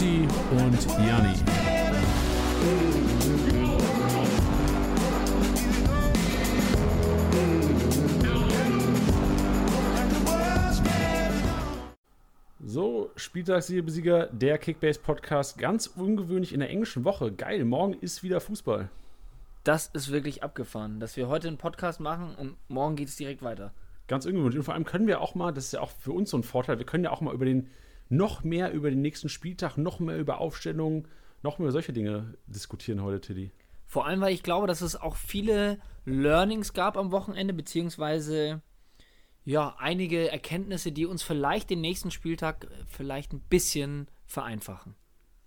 Titti und Janni. So, Spieltagssieger, der Kickbase-Podcast, ganz ungewöhnlich in der englischen Woche. Geil, morgen ist wieder Fußball. Das ist wirklich abgefahren, dass wir heute einen Podcast machen und morgen geht es direkt weiter. Ganz ungewöhnlich. Und vor allem können wir auch mal, das ist ja auch für uns so ein Vorteil, wir können ja auch mal über den, noch mehr über den nächsten Spieltag, noch mehr über Aufstellungen, noch mehr über solche Dinge diskutieren heute, Tiddy. Vor allem, weil ich glaube, dass es auch viele Learnings gab am Wochenende, beziehungsweise ja, einige Erkenntnisse, die uns vielleicht den nächsten Spieltag vielleicht ein bisschen vereinfachen.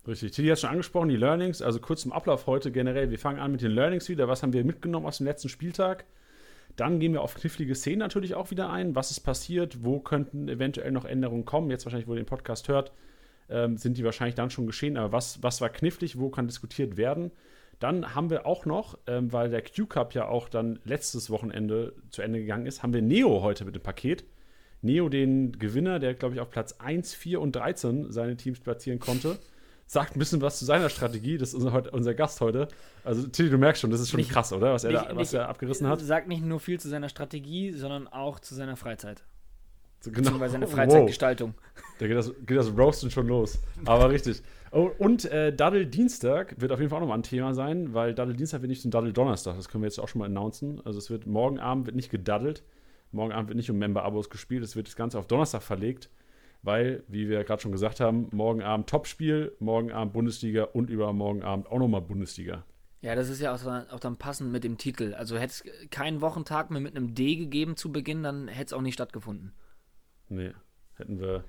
Richtig. Tilly hat schon angesprochen, die Learnings. Also kurz zum Ablauf heute generell. Wir fangen an mit den Learnings wieder. Was haben wir mitgenommen aus dem letzten Spieltag? Dann gehen wir auf knifflige Szenen natürlich auch wieder ein. Was ist passiert? Wo könnten eventuell noch Änderungen kommen? Jetzt wahrscheinlich, wo ihr den Podcast hört, ähm, sind die wahrscheinlich dann schon geschehen. Aber was, was war knifflig? Wo kann diskutiert werden? Dann haben wir auch noch, ähm, weil der Q-Cup ja auch dann letztes Wochenende zu Ende gegangen ist, haben wir Neo heute mit dem Paket. Neo, den Gewinner, der, glaube ich, auf Platz 1, 4 und 13 seine Teams platzieren konnte sagt ein bisschen was zu seiner Strategie. Das ist unser, unser Gast heute. Also, Tilly, du merkst schon, das ist schon nicht, krass, oder? Was, er, nicht, da, was er abgerissen hat. Sagt nicht nur viel zu seiner Strategie, sondern auch zu seiner Freizeit. So, genau. Beziehungsweise seine Freizeitgestaltung. Wow. Da geht das, geht das Roasten schon los. Aber richtig. Oh, und äh, Daddle Dienstag wird auf jeden Fall auch nochmal ein Thema sein, weil Daddle Dienstag wird nicht zum Daddle Donnerstag. Das können wir jetzt auch schon mal announcen. Also es wird morgen Abend wird nicht gedaddelt. Morgen Abend wird nicht um Member-Abos gespielt. Es wird das Ganze auf Donnerstag verlegt weil, wie wir gerade schon gesagt haben, morgen Abend Topspiel, morgen Abend Bundesliga und übermorgen Abend auch nochmal Bundesliga. Ja, das ist ja auch, auch, dann passend mit dem Titel. Also hätte es keinen Wochentag mehr mit einem D gegeben zu Beginn, dann hätte es auch nicht stattgefunden. Nee, hätten wir,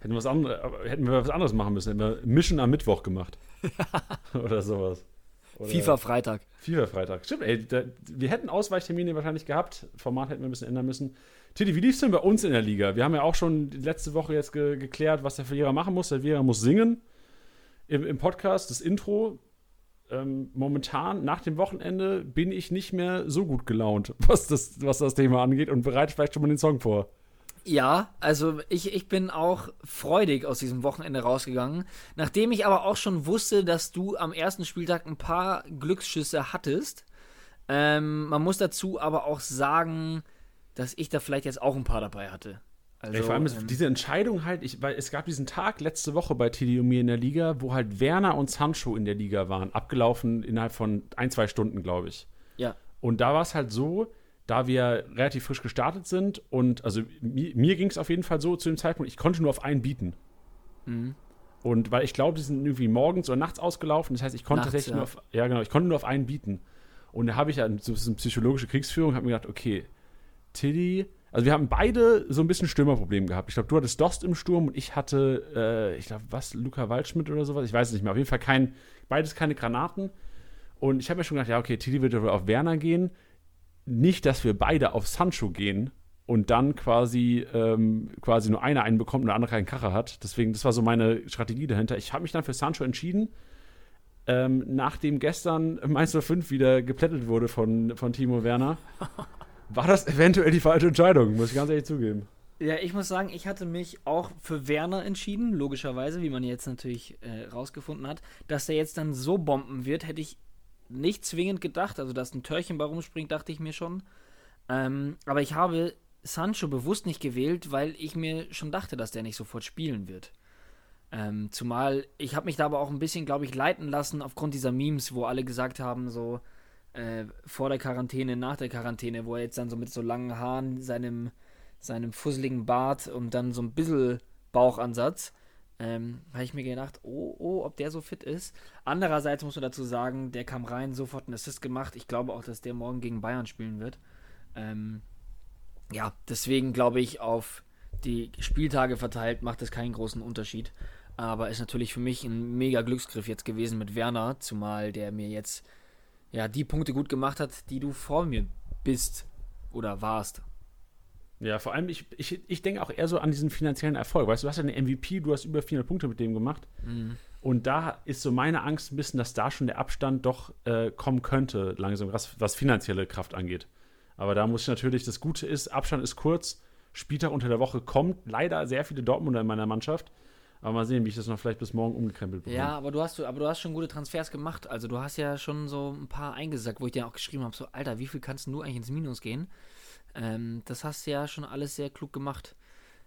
hätten, was andere, hätten wir was anderes machen müssen. Hätten wir Mission am Mittwoch gemacht. Oder sowas. Oder FIFA Freitag. FIFA Freitag. Stimmt, ey, da, wir hätten Ausweichtermine wahrscheinlich gehabt. Format hätten wir ein bisschen ändern müssen. Titi, wie lief es denn bei uns in der Liga? Wir haben ja auch schon letzte Woche jetzt ge geklärt, was der Verlierer machen muss. Der Verlierer muss singen im, im Podcast, das Intro. Ähm, momentan, nach dem Wochenende, bin ich nicht mehr so gut gelaunt, was das, was das Thema angeht und bereite vielleicht schon mal den Song vor. Ja, also ich, ich bin auch freudig aus diesem Wochenende rausgegangen. Nachdem ich aber auch schon wusste, dass du am ersten Spieltag ein paar Glücksschüsse hattest. Ähm, man muss dazu aber auch sagen, dass ich da vielleicht jetzt auch ein paar dabei hatte. Also, Ey, vor allem ähm, diese Entscheidung halt, ich, weil es gab diesen Tag letzte Woche bei Teddy und mir in der Liga, wo halt Werner und Sancho in der Liga waren, abgelaufen innerhalb von ein, zwei Stunden, glaube ich. Ja. Und da war es halt so, da wir relativ frisch gestartet sind und also mir, mir ging es auf jeden Fall so zu dem Zeitpunkt, ich konnte nur auf einen bieten. Mhm. Und weil ich glaube, die sind irgendwie morgens oder nachts ausgelaufen, das heißt, ich konnte nachts, tatsächlich ja. nur auf, ja genau, ich konnte nur auf einen bieten. Und da habe ich ja so eine psychologische Kriegsführung, habe mir gedacht, okay, Tilly. Also wir haben beide so ein bisschen Stürmerproblem gehabt. Ich glaube, du hattest Dost im Sturm und ich hatte, äh, ich glaube, was, Luca Waldschmidt oder sowas. Ich weiß es nicht mehr. Auf jeden Fall kein, beides keine Granaten. Und ich habe mir schon gedacht, ja, okay, Tilly wird auf Werner gehen. Nicht, dass wir beide auf Sancho gehen und dann quasi, ähm, quasi nur einer einen bekommt und der andere keinen Kacher hat. Deswegen, das war so meine Strategie dahinter. Ich habe mich dann für Sancho entschieden. Ähm, nachdem gestern Mainz 05 wieder geplättet wurde von, von Timo Werner. war das eventuell die falsche Entscheidung, muss ich ganz ehrlich zugeben. Ja, ich muss sagen, ich hatte mich auch für Werner entschieden, logischerweise, wie man jetzt natürlich äh, rausgefunden hat. Dass der jetzt dann so bomben wird, hätte ich nicht zwingend gedacht. Also, dass ein Törchen bei rumspringt, dachte ich mir schon. Ähm, aber ich habe Sancho bewusst nicht gewählt, weil ich mir schon dachte, dass der nicht sofort spielen wird. Ähm, zumal ich habe mich da aber auch ein bisschen, glaube ich, leiten lassen aufgrund dieser Memes, wo alle gesagt haben, so, äh, vor der Quarantäne, nach der Quarantäne, wo er jetzt dann so mit so langen Haaren, seinem, seinem fusseligen Bart und dann so ein bisschen Bauchansatz, ähm, habe ich mir gedacht, oh, oh, ob der so fit ist. Andererseits muss man dazu sagen, der kam rein, sofort einen Assist gemacht. Ich glaube auch, dass der morgen gegen Bayern spielen wird. Ähm, ja, deswegen glaube ich, auf die Spieltage verteilt macht es keinen großen Unterschied. Aber ist natürlich für mich ein mega Glücksgriff jetzt gewesen mit Werner, zumal der mir jetzt ja, die Punkte gut gemacht hat, die du vor mir bist oder warst. Ja, vor allem, ich, ich, ich denke auch eher so an diesen finanziellen Erfolg. Weißt du, du hast ja eine MVP, du hast über 400 Punkte mit dem gemacht. Mhm. Und da ist so meine Angst ein bisschen, dass da schon der Abstand doch äh, kommen könnte, langsam, was, was finanzielle Kraft angeht. Aber da muss ich natürlich, das Gute ist, Abstand ist kurz, Spieltag unter der Woche kommt leider sehr viele Dortmunder in meiner Mannschaft. Aber mal sehen, wie ich das noch vielleicht bis morgen umgekrempelt bekomme. Ja, aber du hast, aber du hast schon gute Transfers gemacht. Also du hast ja schon so ein paar eingesagt, wo ich dir auch geschrieben habe, so, Alter, wie viel kannst du eigentlich ins Minus gehen? Ähm, das hast du ja schon alles sehr klug gemacht.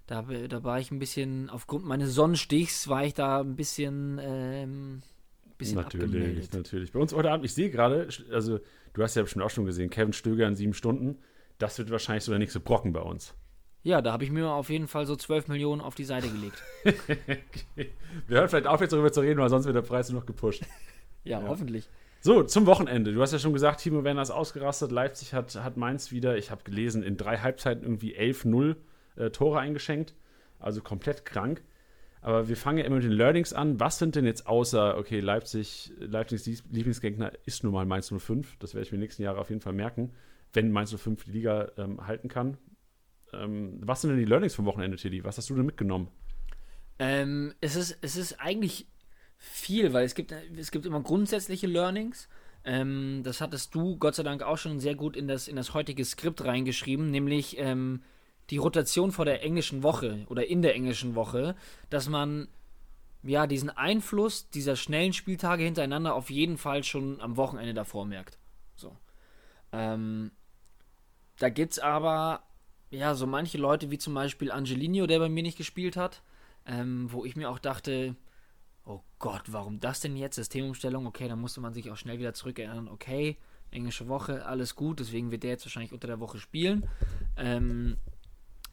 Da, da war ich ein bisschen, aufgrund meines Sonnenstichs war ich da ein bisschen, ähm, bisschen Natürlich, abgemeldet. natürlich. Bei uns heute Abend, ich sehe gerade, also du hast ja bestimmt auch schon gesehen, Kevin Stöger in sieben Stunden. Das wird wahrscheinlich so der nächste Brocken bei uns. Ja, da habe ich mir auf jeden Fall so 12 Millionen auf die Seite gelegt. okay. Wir hören vielleicht auf, jetzt darüber zu reden, weil sonst wird der Preis nur noch gepusht. ja, ja, hoffentlich. So, zum Wochenende. Du hast ja schon gesagt, Timo Werner ist ausgerastet. Leipzig hat, hat Mainz wieder, ich habe gelesen, in drei Halbzeiten irgendwie 11-0 äh, Tore eingeschenkt. Also komplett krank. Aber wir fangen ja immer mit den Learnings an. Was sind denn jetzt außer, okay, Leipzig, Leipzigs Lieblingsgegner ist nun mal Mainz 05. Das werde ich mir nächsten Jahre auf jeden Fall merken, wenn Mainz 05 die Liga ähm, halten kann. Ähm, was sind denn die Learnings vom Wochenende, Tilly? Was hast du denn mitgenommen? Ähm, es, ist, es ist eigentlich viel, weil es gibt, es gibt immer grundsätzliche Learnings. Ähm, das hattest du Gott sei Dank auch schon sehr gut in das, in das heutige Skript reingeschrieben, nämlich ähm, die Rotation vor der englischen Woche oder in der englischen Woche, dass man ja diesen Einfluss dieser schnellen Spieltage hintereinander auf jeden Fall schon am Wochenende davor merkt. So. Ähm, da gibt es aber ja, so manche Leute wie zum Beispiel Angelino, der bei mir nicht gespielt hat, ähm, wo ich mir auch dachte, oh Gott, warum das denn jetzt? Systemumstellung, okay, dann musste man sich auch schnell wieder zurückerinnern, okay, englische Woche, alles gut, deswegen wird der jetzt wahrscheinlich unter der Woche spielen. Ähm,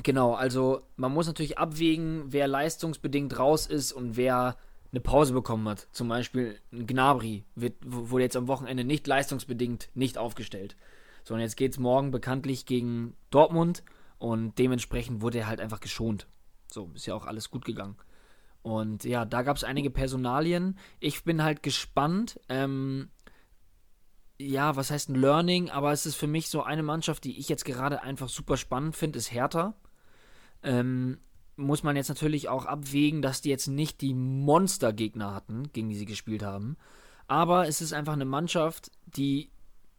genau, also man muss natürlich abwägen, wer leistungsbedingt raus ist und wer eine Pause bekommen hat. Zum Beispiel Gnabry wird, wurde jetzt am Wochenende nicht leistungsbedingt nicht aufgestellt. Sondern jetzt geht es morgen bekanntlich gegen Dortmund und dementsprechend wurde er halt einfach geschont. So, ist ja auch alles gut gegangen. Und ja, da gab es einige Personalien. Ich bin halt gespannt. Ähm, ja, was heißt ein Learning? Aber es ist für mich so eine Mannschaft, die ich jetzt gerade einfach super spannend finde, ist Hertha. Ähm, muss man jetzt natürlich auch abwägen, dass die jetzt nicht die Monstergegner hatten, gegen die sie gespielt haben. Aber es ist einfach eine Mannschaft, die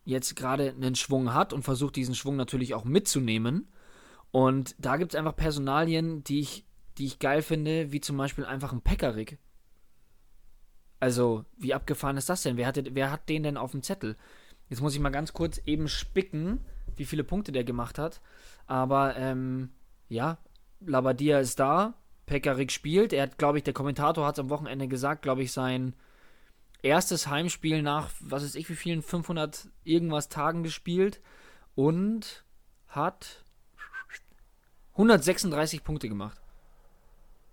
jetzt gerade einen Schwung hat und versucht, diesen Schwung natürlich auch mitzunehmen. Und da gibt es einfach Personalien, die ich, die ich geil finde, wie zum Beispiel einfach ein Pekarik. Also, wie abgefahren ist das denn? Wer, hatte, wer hat den denn auf dem Zettel? Jetzt muss ich mal ganz kurz eben spicken, wie viele Punkte der gemacht hat. Aber, ähm, ja, Labadia ist da. Pekarik spielt. Er hat, glaube ich, der Kommentator hat es am Wochenende gesagt, glaube ich, sein erstes Heimspiel nach, was weiß ich, wie vielen, 500 irgendwas Tagen gespielt. Und hat 136 Punkte gemacht.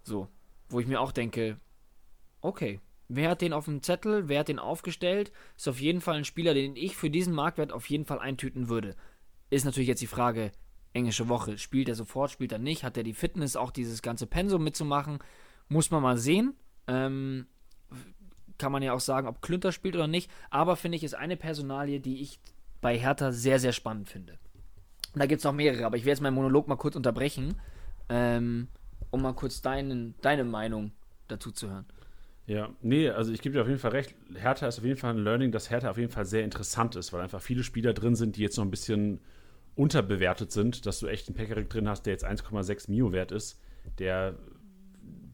So, wo ich mir auch denke, okay, wer hat den auf dem Zettel, wer hat den aufgestellt? Ist auf jeden Fall ein Spieler, den ich für diesen Marktwert auf jeden Fall eintüten würde. Ist natürlich jetzt die Frage, englische Woche, spielt er sofort, spielt er nicht, hat er die Fitness, auch dieses ganze Pensum mitzumachen? Muss man mal sehen. Ähm, kann man ja auch sagen, ob Klünter spielt oder nicht. Aber finde ich, ist eine Personalie, die ich bei Hertha sehr, sehr spannend finde. Und da gibt es noch mehrere, aber ich werde jetzt meinen Monolog mal kurz unterbrechen, ähm, um mal kurz deinen, deine Meinung dazu zu hören. Ja, nee, also ich gebe dir auf jeden Fall recht. Hertha ist auf jeden Fall ein Learning, dass Hertha auf jeden Fall sehr interessant ist, weil einfach viele Spieler drin sind, die jetzt noch ein bisschen unterbewertet sind, dass du echt einen Pekarik drin hast, der jetzt 1,6 Mio wert ist, der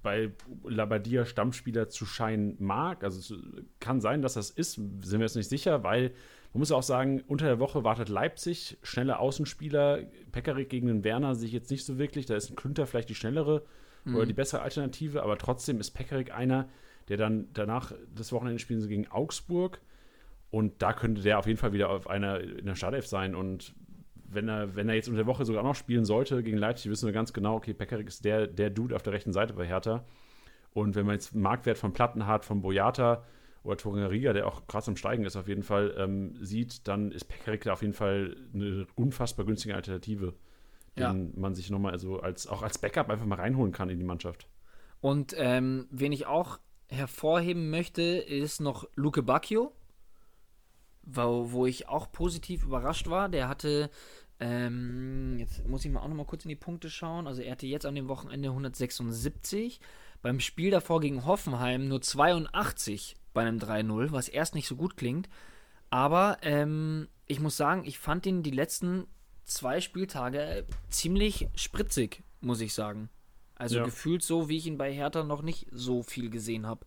bei Labadia Stammspieler zu scheinen mag. Also es kann sein, dass das ist, sind wir jetzt nicht sicher, weil man muss auch sagen, unter der Woche wartet Leipzig, schnelle Außenspieler, Pekarik gegen den Werner sehe ich jetzt nicht so wirklich. Da ist ein Klünter vielleicht die schnellere mhm. oder die bessere Alternative, aber trotzdem ist Pekarik einer, der dann danach das Wochenende spielen sie gegen Augsburg. Und da könnte der auf jeden Fall wieder auf einer in der Startelf sein. Und wenn er, wenn er jetzt unter der Woche sogar noch spielen sollte gegen Leipzig, wissen wir ganz genau, okay, Pekarik ist der, der Dude auf der rechten Seite bei Hertha. Und wenn man jetzt Marktwert von Platten hat, von Boyata, oder Torunariga, der auch krass am Steigen ist, auf jeden Fall ähm, sieht, dann ist Pekarik da auf jeden Fall eine unfassbar günstige Alternative, ja. den man sich nochmal so als, auch als Backup einfach mal reinholen kann in die Mannschaft. Und ähm, wen ich auch hervorheben möchte, ist noch Luke Bacchio, wo, wo ich auch positiv überrascht war. Der hatte, ähm, jetzt muss ich mal auch nochmal kurz in die Punkte schauen. Also er hatte jetzt an dem Wochenende 176, beim Spiel davor gegen Hoffenheim nur 82 bei einem 3-0, was erst nicht so gut klingt. Aber ähm, ich muss sagen, ich fand ihn die letzten zwei Spieltage ziemlich spritzig, muss ich sagen. Also ja. gefühlt so, wie ich ihn bei Hertha noch nicht so viel gesehen habe.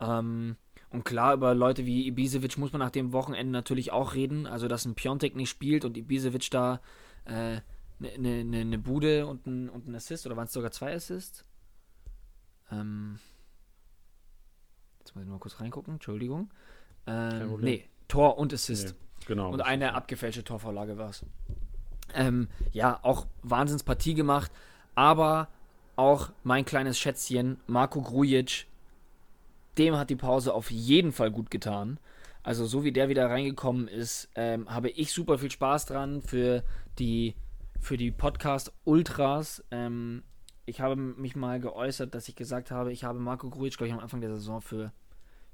Ähm, und klar, über Leute wie Ibisevic muss man nach dem Wochenende natürlich auch reden. Also, dass ein Piontek nicht spielt und Ibisevic da eine äh, ne, ne, ne Bude und ein, und ein Assist, oder waren es sogar zwei Assists? Ähm, jetzt muss ich mal kurz reingucken, Entschuldigung. Ähm, nee, Tor und Assist. Nee, genau. Und eine abgefälschte Torvorlage war es. Ähm, ja, auch Wahnsinnspartie gemacht, aber auch mein kleines Schätzchen, Marco Grujic, dem hat die Pause auf jeden Fall gut getan. Also so wie der wieder reingekommen ist, ähm, habe ich super viel Spaß dran für die, für die Podcast Ultras. Ähm, ich habe mich mal geäußert, dass ich gesagt habe, ich habe Marco Grujic, glaube ich, am Anfang der Saison für,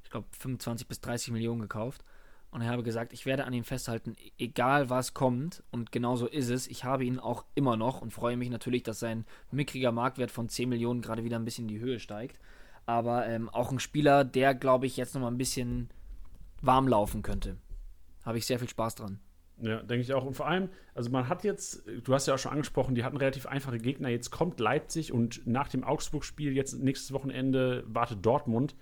ich glaube, 25 bis 30 Millionen gekauft. Und ich habe gesagt, ich werde an ihm festhalten, egal was kommt. Und genau so ist es. Ich habe ihn auch immer noch und freue mich natürlich, dass sein mickriger Marktwert von 10 Millionen gerade wieder ein bisschen in die Höhe steigt. Aber ähm, auch ein Spieler, der, glaube ich, jetzt nochmal ein bisschen warm laufen könnte. Habe ich sehr viel Spaß dran. Ja, denke ich auch. Und vor allem, also man hat jetzt, du hast ja auch schon angesprochen, die hatten relativ einfache Gegner. Jetzt kommt Leipzig und nach dem Augsburg-Spiel, jetzt nächstes Wochenende, wartet Dortmund.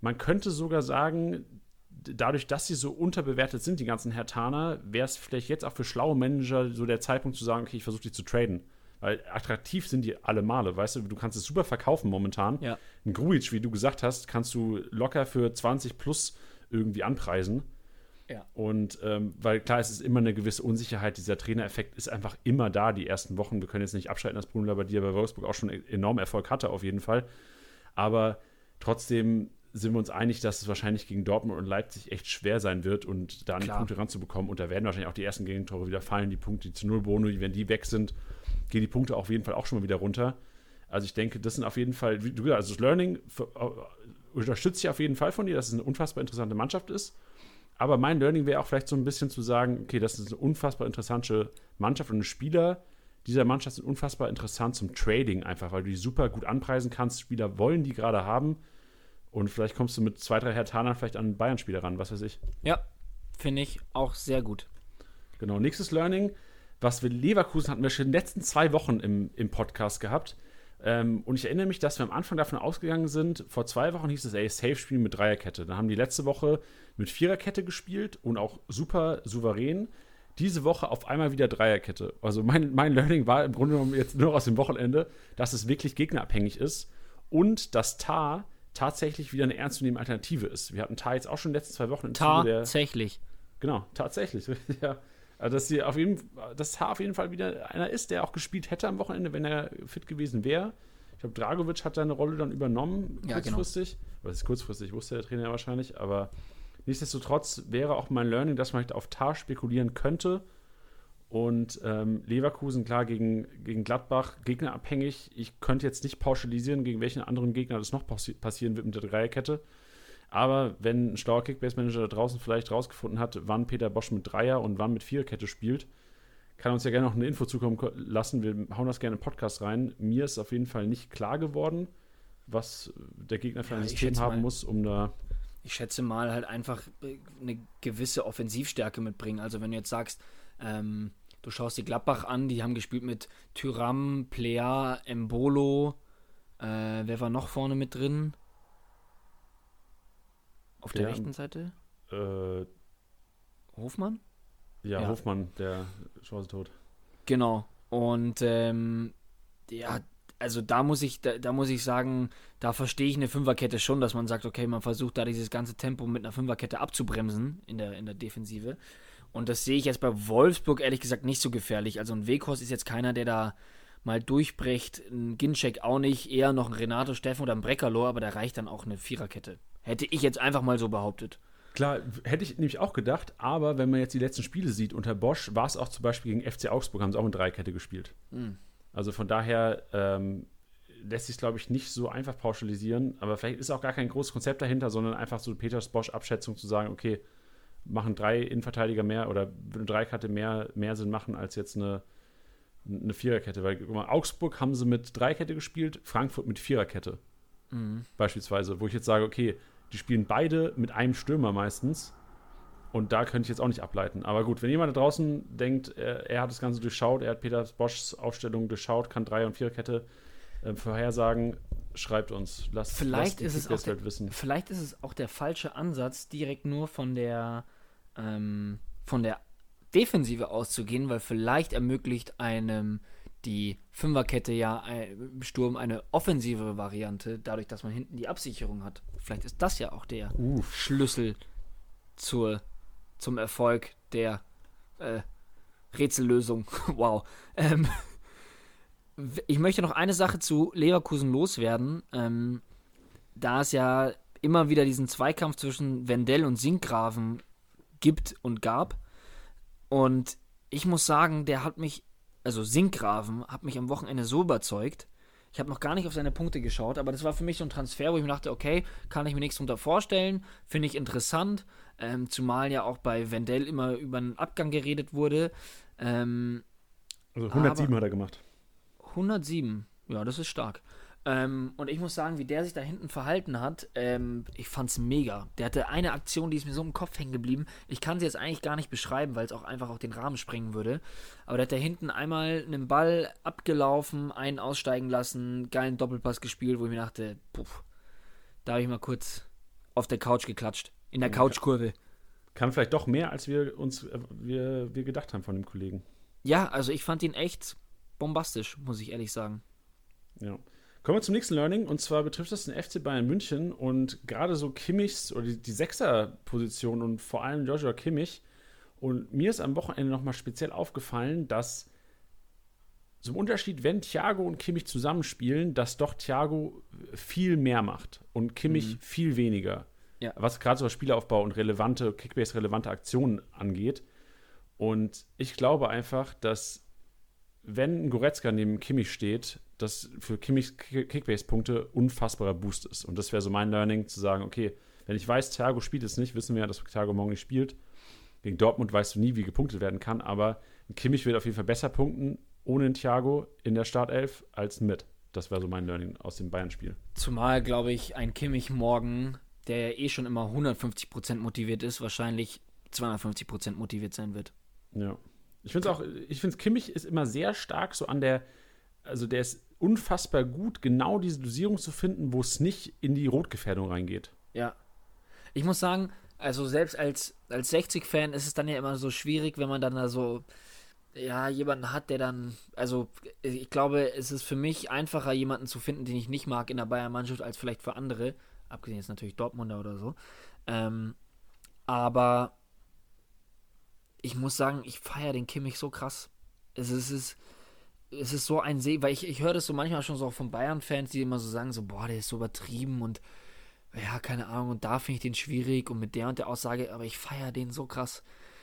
Man könnte sogar sagen, dadurch, dass sie so unterbewertet sind, die ganzen Hertaner, wäre es vielleicht jetzt auch für schlaue Manager so der Zeitpunkt zu sagen, okay, ich versuche die zu traden. Weil attraktiv sind die alle Male, weißt du, du kannst es super verkaufen momentan. Ja. Ein Grujic, wie du gesagt hast, kannst du locker für 20 plus irgendwie anpreisen. Ja. Und ähm, weil klar, es ist immer eine gewisse Unsicherheit, dieser Trainereffekt ist einfach immer da, die ersten Wochen. Wir können jetzt nicht abschalten, dass Bruno Labbadia bei Wolfsburg auch schon enormen Erfolg hatte, auf jeden Fall. Aber trotzdem sind wir uns einig, dass es wahrscheinlich gegen Dortmund und Leipzig echt schwer sein wird und da an die Punkte ranzubekommen. Und da werden wahrscheinlich auch die ersten Gegentore wieder fallen, die Punkte, die zu Null Bono, wenn die weg sind, gehen die Punkte auf jeden Fall auch schon mal wieder runter. Also ich denke, das sind auf jeden Fall, wie du gesagt also das Learning äh, unterstütze ich auf jeden Fall von dir, dass es eine unfassbar interessante Mannschaft ist. Aber mein Learning wäre auch vielleicht so ein bisschen zu sagen, okay, das ist eine unfassbar interessante Mannschaft und Spieler dieser Mannschaft sind unfassbar interessant zum Trading einfach, weil du die super gut anpreisen kannst. Spieler wollen die gerade haben und vielleicht kommst du mit zwei, drei Hertanern vielleicht an Bayern-Spieler ran, was weiß ich. Ja, finde ich auch sehr gut. Genau, nächstes Learning, was wir Leverkusen hatten wir schon in den letzten zwei Wochen im, im Podcast gehabt. Ähm, und ich erinnere mich, dass wir am Anfang davon ausgegangen sind, vor zwei Wochen hieß es, ey, safe spielen mit Dreierkette. Dann haben die letzte Woche mit Viererkette gespielt und auch super souverän. Diese Woche auf einmal wieder Dreierkette. Also mein, mein Learning war im Grunde genommen jetzt nur aus dem Wochenende, dass es wirklich gegnerabhängig ist und dass Tar tatsächlich wieder eine ernstzunehmende Alternative ist. Wir hatten Tar jetzt auch schon in den letzten zwei Wochen im Tatsächlich. Genau, tatsächlich. ja. Also, dass, sie auf jeden, dass Tar auf jeden Fall wieder einer ist, der auch gespielt hätte am Wochenende, wenn er fit gewesen wäre. Ich glaube, Dragovic hat seine Rolle dann übernommen, ja, genau. kurzfristig. Genau. Was ist kurzfristig, wusste der Trainer ja wahrscheinlich. Aber nichtsdestotrotz wäre auch mein Learning, dass man auf Tar spekulieren könnte und ähm, Leverkusen, klar, gegen, gegen Gladbach, gegnerabhängig. Ich könnte jetzt nicht pauschalisieren, gegen welchen anderen Gegner das noch passi passieren wird mit der Dreierkette. Aber wenn ein schlauer Kickbase-Manager da draußen vielleicht rausgefunden hat, wann Peter Bosch mit Dreier und wann mit Viererkette spielt, kann uns ja gerne noch eine Info zukommen lassen. Wir hauen das gerne im Podcast rein. Mir ist auf jeden Fall nicht klar geworden, was der Gegner für ein ja, System haben mal, muss, um da. Ich schätze mal halt einfach äh, eine gewisse Offensivstärke mitbringen. Also wenn du jetzt sagst, ähm, du schaust die Gladbach an, die haben gespielt mit Tyram, Plea, Embolo. Äh, wer war noch vorne mit drin? Auf der, der rechten Seite? Äh, Hofmann? Ja, ja, Hofmann, der Chance tot. Genau. Und ähm, ja, also da muss ich, da, da, muss ich sagen, da verstehe ich eine Fünferkette schon, dass man sagt, okay, man versucht da dieses ganze Tempo mit einer Fünferkette abzubremsen in der, in der Defensive. Und das sehe ich jetzt bei Wolfsburg ehrlich gesagt nicht so gefährlich. Also ein Weghorst ist jetzt keiner, der da mal durchbricht. Ein Ginczek auch nicht. Eher noch ein Renato Steffen oder ein Breckerlo, aber da reicht dann auch eine Viererkette. Hätte ich jetzt einfach mal so behauptet. Klar, hätte ich nämlich auch gedacht, aber wenn man jetzt die letzten Spiele sieht, unter Bosch war es auch zum Beispiel gegen FC Augsburg, haben sie auch eine Dreierkette gespielt. Mhm. Also von daher ähm, lässt sich glaube ich, nicht so einfach pauschalisieren, aber vielleicht ist auch gar kein großes Konzept dahinter, sondern einfach so Peters Bosch-Abschätzung zu sagen, okay, machen drei Innenverteidiger mehr oder eine Dreikette mehr, mehr Sinn machen als jetzt eine, eine Viererkette. Weil mal, Augsburg haben sie mit Dreikette gespielt, Frankfurt mit Viererkette. Mhm. Beispielsweise, wo ich jetzt sage, okay, die spielen beide mit einem Stürmer meistens. Und da könnte ich jetzt auch nicht ableiten. Aber gut, wenn jemand da draußen denkt, er, er hat das Ganze durchschaut, er hat Peters Boschs Aufstellung durchschaut, kann Dreier- und Viererkette, äh, Vorhersagen, schreibt uns. Lasst, vielleicht, lasst ist es auch der, wissen. vielleicht ist es auch der falsche Ansatz, direkt nur von der, ähm, von der Defensive auszugehen, weil vielleicht ermöglicht einem die Fünferkette ja im Sturm eine offensivere Variante, dadurch, dass man hinten die Absicherung hat. Vielleicht ist das ja auch der Uff. Schlüssel zur, zum Erfolg der äh, Rätsellösung. wow. Ähm, ich möchte noch eine Sache zu Leverkusen loswerden. Ähm, da es ja immer wieder diesen Zweikampf zwischen Wendell und Sinkgraven gibt und gab. Und ich muss sagen, der hat mich, also Sinkgraven, hat mich am Wochenende so überzeugt. Ich habe noch gar nicht auf seine Punkte geschaut, aber das war für mich so ein Transfer, wo ich mir dachte, okay, kann ich mir nichts darunter vorstellen, finde ich interessant. Ähm, zumal ja auch bei Wendell immer über einen Abgang geredet wurde. Ähm, also 107 hat er gemacht. 107, ja, das ist stark. Ähm, und ich muss sagen, wie der sich da hinten verhalten hat, ähm, ich fand's mega. Der hatte eine Aktion, die ist mir so im Kopf hängen geblieben. Ich kann sie jetzt eigentlich gar nicht beschreiben, weil es auch einfach auch den Rahmen sprengen würde. Aber der hat da hinten einmal einen Ball abgelaufen, einen aussteigen lassen, geilen Doppelpass gespielt, wo ich mir dachte, puff, da habe ich mal kurz auf der Couch geklatscht. In der Couchkurve. Kann vielleicht doch mehr, als wir uns äh, wir, wir gedacht haben von dem Kollegen. Ja, also ich fand ihn echt bombastisch, muss ich ehrlich sagen. Ja. Kommen wir zum nächsten Learning und zwar betrifft das den FC Bayern München und gerade so Kimmichs oder die, die Sechser-Position und vor allem Joshua Kimmich. Und mir ist am Wochenende nochmal speziell aufgefallen, dass zum Unterschied, wenn Thiago und Kimmich zusammenspielen, dass doch Thiago viel mehr macht und Kimmich mhm. viel weniger. Ja. Was gerade so Spielaufbau und relevante, Kickbase-relevante Aktionen angeht. Und ich glaube einfach, dass wenn ein Goretzka neben Kimmich steht, das für Kimmichs Kickbase-Punkte unfassbarer Boost ist. Und das wäre so mein Learning, zu sagen, okay, wenn ich weiß, Thiago spielt es nicht, wissen wir ja, dass Thiago morgen nicht spielt. Gegen Dortmund weißt du nie, wie gepunktet werden kann, aber Kimmich wird auf jeden Fall besser punkten ohne Thiago in der Startelf als mit. Das wäre so mein Learning aus dem Bayern-Spiel. Zumal, glaube ich, ein Kimmich morgen, der ja eh schon immer 150% motiviert ist, wahrscheinlich 250% motiviert sein wird. Ja. Ich finde es auch, ich finde Kimmich ist immer sehr stark so an der, also der ist unfassbar gut, genau diese Dosierung zu finden, wo es nicht in die Rotgefährdung reingeht. Ja. Ich muss sagen, also selbst als, als 60-Fan ist es dann ja immer so schwierig, wenn man dann da so, ja, jemanden hat, der dann, also ich glaube, es ist für mich einfacher, jemanden zu finden, den ich nicht mag in der Bayern-Mannschaft, als vielleicht für andere, abgesehen jetzt natürlich Dortmunder oder so. Ähm, aber ich muss sagen, ich feiere den Kimmich so krass. Es ist, es ist, es ist so ein See, weil ich, ich höre das so manchmal schon so auch von Bayern-Fans, die immer so sagen, so, boah, der ist so übertrieben und ja, keine Ahnung, und da finde ich den schwierig und mit der und der Aussage, aber ich feiere den so krass.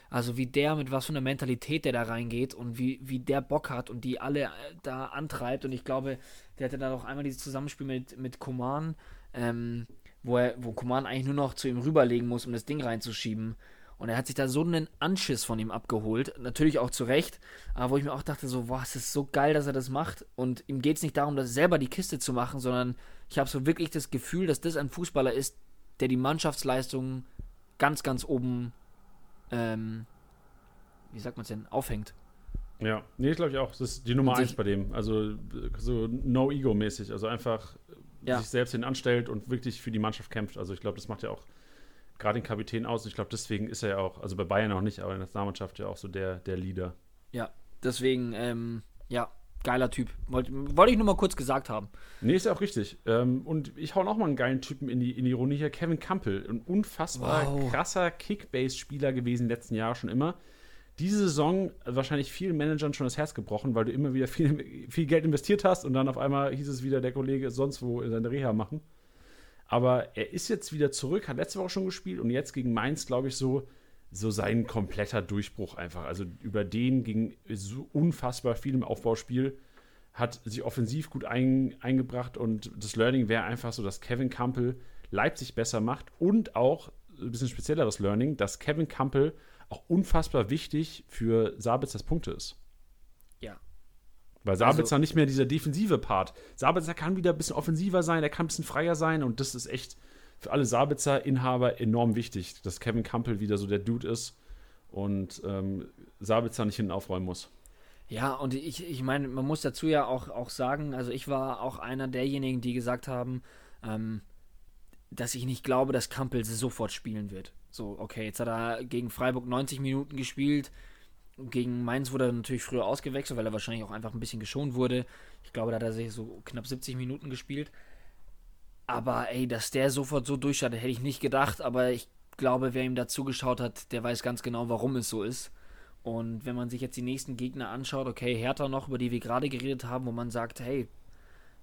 Also wie der, mit was für einer Mentalität der da reingeht und wie, wie der Bock hat und die alle äh, da antreibt. Und ich glaube, der hatte dann auch einmal dieses Zusammenspiel mit, mit Koman, ähm, wo, er, wo Koman eigentlich nur noch zu ihm rüberlegen muss, um das Ding reinzuschieben. Und er hat sich da so einen Anschiss von ihm abgeholt. Natürlich auch zu Recht. Aber wo ich mir auch dachte, so, boah, es ist so geil, dass er das macht. Und ihm geht es nicht darum, das selber die Kiste zu machen, sondern ich habe so wirklich das Gefühl, dass das ein Fußballer ist, der die Mannschaftsleistung ganz, ganz oben, ähm, wie sagt man es denn, aufhängt. Ja, nee, glaube ich auch. Das ist die Nummer eins bei dem. Also so no-ego-mäßig. Also einfach ja. sich selbst hinanstellt und wirklich für die Mannschaft kämpft. Also ich glaube, das macht ja auch gerade den Kapitän aus. Ich glaube, deswegen ist er ja auch, also bei Bayern auch nicht, aber in der Nationalmannschaft ja auch so der, der Leader. Ja, deswegen, ähm, ja, geiler Typ. Wollte wollt ich nur mal kurz gesagt haben. Nee, ist ja auch richtig. Ähm, und ich hau noch mal einen geilen Typen in die, in die Runde hier. Kevin Campbell, ein unfassbar wow. krasser Kickbase-Spieler gewesen, letzten Jahr schon immer. Diese Saison wahrscheinlich vielen Managern schon das Herz gebrochen, weil du immer wieder viel, viel Geld investiert hast und dann auf einmal hieß es wieder, der Kollege ist sonst wo in seine Reha machen. Aber er ist jetzt wieder zurück, hat letzte Woche schon gespielt und jetzt gegen Mainz, glaube ich, so, so sein kompletter Durchbruch einfach. Also über den ging so unfassbar viel im Aufbauspiel, hat sich offensiv gut ein, eingebracht und das Learning wäre einfach so, dass Kevin Campbell Leipzig besser macht und auch ein bisschen spezielleres Learning, dass Kevin Campbell auch unfassbar wichtig für Sabitzers Punkte ist. Weil Sabitzer also, nicht mehr dieser defensive Part. Sabitzer kann wieder ein bisschen offensiver sein, er kann ein bisschen freier sein und das ist echt für alle Sabitzer-Inhaber enorm wichtig, dass Kevin Campbell wieder so der Dude ist und ähm, Sabitzer nicht hinten aufräumen muss. Ja, und ich, ich meine, man muss dazu ja auch, auch sagen, also ich war auch einer derjenigen, die gesagt haben, ähm, dass ich nicht glaube, dass Kampel sofort spielen wird. So, okay, jetzt hat er gegen Freiburg 90 Minuten gespielt. Gegen Mainz wurde er natürlich früher ausgewechselt, weil er wahrscheinlich auch einfach ein bisschen geschont wurde. Ich glaube, da hat er sich so knapp 70 Minuten gespielt. Aber ey, dass der sofort so durchstartet, hätte ich nicht gedacht. Aber ich glaube, wer ihm da zugeschaut hat, der weiß ganz genau, warum es so ist. Und wenn man sich jetzt die nächsten Gegner anschaut, okay, Hertha noch, über die wir gerade geredet haben, wo man sagt, hey,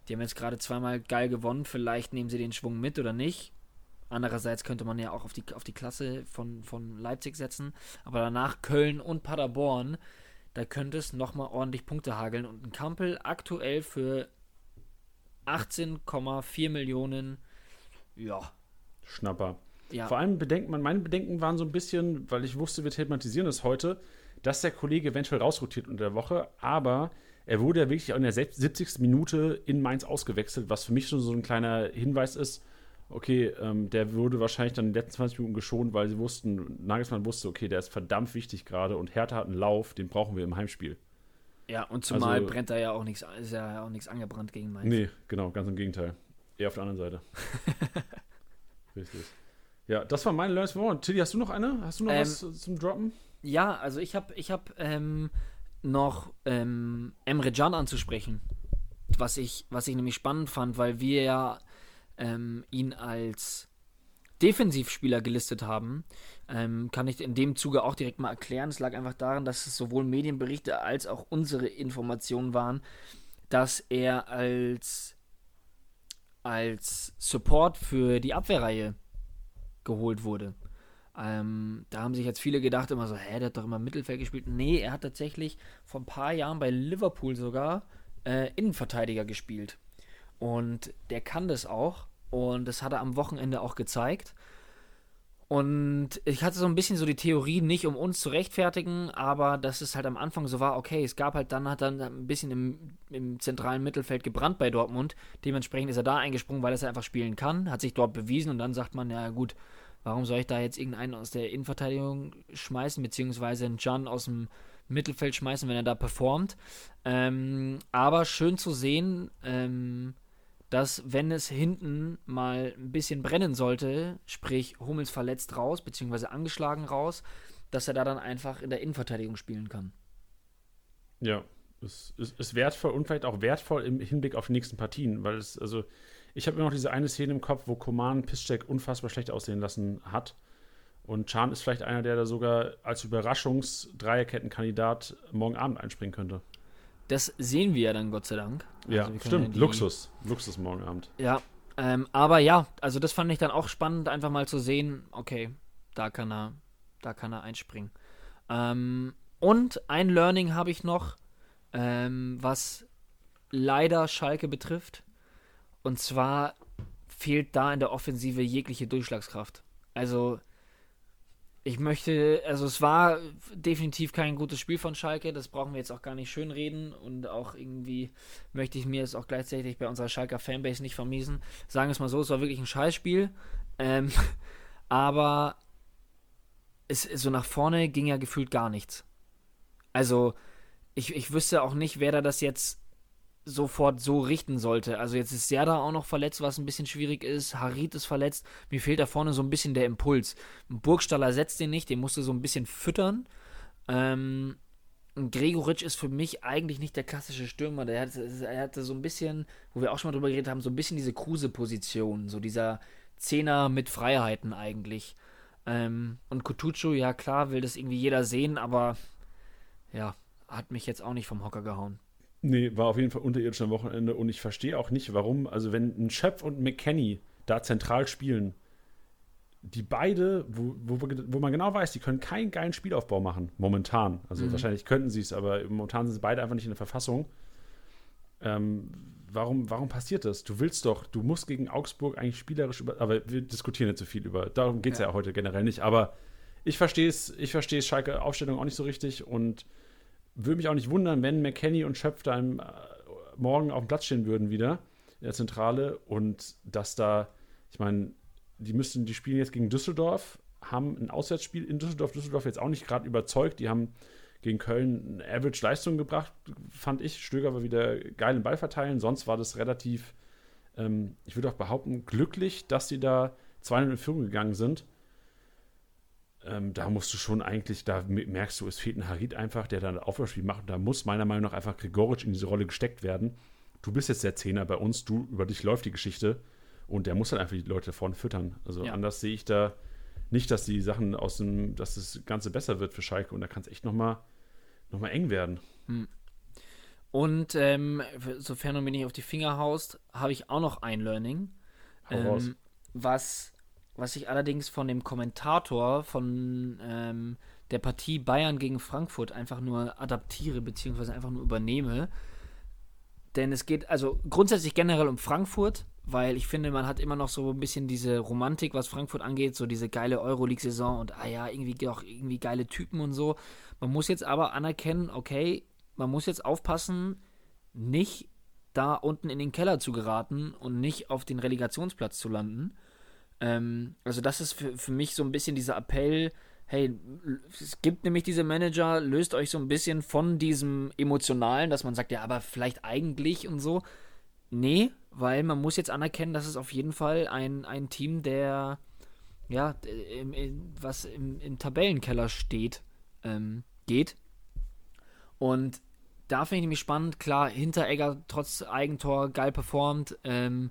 die haben jetzt gerade zweimal geil gewonnen, vielleicht nehmen sie den Schwung mit oder nicht. Andererseits könnte man ja auch auf die, auf die Klasse von, von Leipzig setzen. Aber danach Köln und Paderborn, da könnte es nochmal ordentlich Punkte hageln. Und ein Kampel aktuell für 18,4 Millionen, ja. Schnapper. Ja. Vor allem bedenkt man, meine Bedenken waren so ein bisschen, weil ich wusste, wir thematisieren es heute, dass der Kollege eventuell rausrotiert unter der Woche, aber er wurde ja wirklich in der 70. Minute in Mainz ausgewechselt, was für mich schon so ein kleiner Hinweis ist. Okay, ähm, der wurde wahrscheinlich dann in den letzten 20 Minuten geschont, weil sie wussten, Nagelsmann wusste, okay, der ist verdammt wichtig gerade und Hertha hat einen Lauf, den brauchen wir im Heimspiel. Ja, und zumal also, brennt da ja auch nichts, ist ja auch nichts angebrannt gegen Mainz. Nee, genau, ganz im Gegenteil. Eher auf der anderen Seite. Richtig. Ja, das war meine Learnings for Tilly, hast du noch eine? Hast du noch ähm, was zum Droppen? Ja, also ich habe ich hab, ähm, noch ähm, Emre Can anzusprechen. Was ich, was ich nämlich spannend fand, weil wir ja ähm, ihn als Defensivspieler gelistet haben, ähm, kann ich in dem Zuge auch direkt mal erklären. Es lag einfach daran, dass es sowohl Medienberichte als auch unsere Informationen waren, dass er als, als Support für die Abwehrreihe geholt wurde. Ähm, da haben sich jetzt viele gedacht, immer so, hä, der hat doch immer Mittelfeld gespielt. Nee, er hat tatsächlich vor ein paar Jahren bei Liverpool sogar äh, Innenverteidiger gespielt. Und der kann das auch. Und das hat er am Wochenende auch gezeigt. Und ich hatte so ein bisschen so die Theorie, nicht um uns zu rechtfertigen, aber dass es halt am Anfang so war, okay, es gab halt dann, hat dann ein bisschen im, im zentralen Mittelfeld gebrannt bei Dortmund. Dementsprechend ist er da eingesprungen, weil er einfach spielen kann, hat sich dort bewiesen und dann sagt man, ja gut, Warum soll ich da jetzt irgendeinen aus der Innenverteidigung schmeißen, beziehungsweise einen Can aus dem Mittelfeld schmeißen, wenn er da performt? Ähm, aber schön zu sehen, ähm, dass wenn es hinten mal ein bisschen brennen sollte, sprich Hummels verletzt raus, beziehungsweise angeschlagen raus, dass er da dann einfach in der Innenverteidigung spielen kann. Ja, es ist, ist wertvoll und vielleicht auch wertvoll im Hinblick auf die nächsten Partien, weil es, also ich habe immer noch diese eine Szene im Kopf, wo Koman Piszczek unfassbar schlecht aussehen lassen hat. Und Chan ist vielleicht einer, der da sogar als Überraschungs-Dreierkettenkandidat morgen Abend einspringen könnte. Das sehen wir ja dann, Gott sei Dank. Ja, also stimmt. Ja Luxus. Luxus morgen Abend. Ja. Ähm, aber ja, also das fand ich dann auch spannend, einfach mal zu sehen, okay, da kann er, da kann er einspringen. Ähm, und ein Learning habe ich noch, ähm, was leider Schalke betrifft. Und zwar fehlt da in der Offensive jegliche Durchschlagskraft. Also, ich möchte, also es war definitiv kein gutes Spiel von Schalke, das brauchen wir jetzt auch gar nicht schönreden und auch irgendwie möchte ich mir es auch gleichzeitig bei unserer Schalker Fanbase nicht vermiesen. Sagen wir es mal so, es war wirklich ein Scheißspiel, ähm, aber es, so nach vorne ging ja gefühlt gar nichts. Also, ich, ich wüsste auch nicht, wer da das jetzt sofort so richten sollte. Also jetzt ist Serda auch noch verletzt, was ein bisschen schwierig ist. Harit ist verletzt. Mir fehlt da vorne so ein bisschen der Impuls. Burgstaller setzt den nicht, den musste so ein bisschen füttern. Ähm, Gregoritsch ist für mich eigentlich nicht der klassische Stürmer. Der hatte, er hatte so ein bisschen, wo wir auch schon mal drüber geredet haben, so ein bisschen diese Kruse-Position. So dieser Zehner mit Freiheiten eigentlich. Ähm, und Kutucu, ja klar, will das irgendwie jeder sehen, aber ja, hat mich jetzt auch nicht vom Hocker gehauen. Nee, war auf jeden Fall unterirdisch am Wochenende und ich verstehe auch nicht, warum, also wenn ein Schöpf und McKenny da zentral spielen, die beide, wo, wo, wo man genau weiß, die können keinen geilen Spielaufbau machen, momentan. Also mhm. wahrscheinlich könnten sie es, aber momentan sind sie beide einfach nicht in der Verfassung. Ähm, warum, warum passiert das? Du willst doch, du musst gegen Augsburg eigentlich spielerisch über, aber wir diskutieren nicht so viel über, darum geht es ja. ja heute generell nicht, aber ich verstehe es, ich verstehe Schalke Aufstellung auch nicht so richtig und würde mich auch nicht wundern, wenn McKenny und Schöpf da im, äh, morgen auf dem Platz stehen würden wieder in der Zentrale und dass da, ich meine, die müssten, die spielen jetzt gegen Düsseldorf, haben ein Auswärtsspiel in Düsseldorf. Düsseldorf jetzt auch nicht gerade überzeugt. Die haben gegen Köln eine Average-Leistung gebracht, fand ich. Stöger war wieder geil im Ball verteilen. Sonst war das relativ, ähm, ich würde auch behaupten, glücklich, dass sie da 2 in Führung gegangen sind. Ähm, da musst du schon eigentlich, da merkst du, es fehlt ein Harit einfach, der da ein Auflaufspiel macht. Da muss meiner Meinung nach einfach Grigoric in diese Rolle gesteckt werden. Du bist jetzt der Zehner bei uns, du, über dich läuft die Geschichte und der muss halt einfach die Leute vorne füttern. Also ja. anders sehe ich da nicht, dass die Sachen aus dem, dass das Ganze besser wird für Schalke und da kann es echt nochmal noch mal eng werden. Hm. Und ähm, sofern du mir nicht auf die Finger haust, habe ich auch noch ein Learning. Ähm, was, was ich allerdings von dem Kommentator von ähm, der Partie Bayern gegen Frankfurt einfach nur adaptiere, beziehungsweise einfach nur übernehme. Denn es geht also grundsätzlich generell um Frankfurt, weil ich finde, man hat immer noch so ein bisschen diese Romantik, was Frankfurt angeht, so diese geile Euroleague-Saison und ah ja, irgendwie auch irgendwie geile Typen und so. Man muss jetzt aber anerkennen, okay, man muss jetzt aufpassen, nicht da unten in den Keller zu geraten und nicht auf den Relegationsplatz zu landen. Ähm, also das ist für, für mich so ein bisschen dieser Appell, hey, es gibt nämlich diese Manager, löst euch so ein bisschen von diesem Emotionalen, dass man sagt, ja, aber vielleicht eigentlich und so. Nee, weil man muss jetzt anerkennen, dass es auf jeden Fall ein, ein Team, der ja, im, im, was im, im, Tabellenkeller steht, ähm, geht. Und da finde ich nämlich spannend, klar, Hinteregger trotz Eigentor geil performt. Ähm,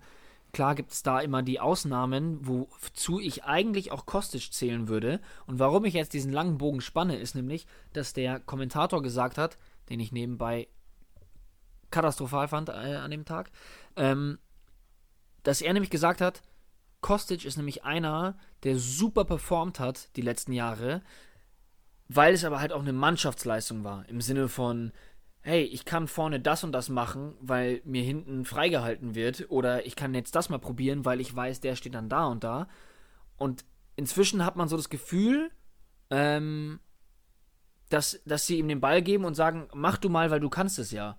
klar gibt es da immer die Ausnahmen, wozu ich eigentlich auch Kostic zählen würde. Und warum ich jetzt diesen langen Bogen spanne, ist nämlich, dass der Kommentator gesagt hat, den ich nebenbei katastrophal fand äh, an dem Tag, ähm, dass er nämlich gesagt hat, Kostic ist nämlich einer, der super performt hat die letzten Jahre, weil es aber halt auch eine Mannschaftsleistung war. Im Sinne von, hey, ich kann vorne das und das machen, weil mir hinten freigehalten wird. Oder ich kann jetzt das mal probieren, weil ich weiß, der steht dann da und da. Und inzwischen hat man so das Gefühl, ähm, dass, dass sie ihm den Ball geben und sagen, mach du mal, weil du kannst es ja.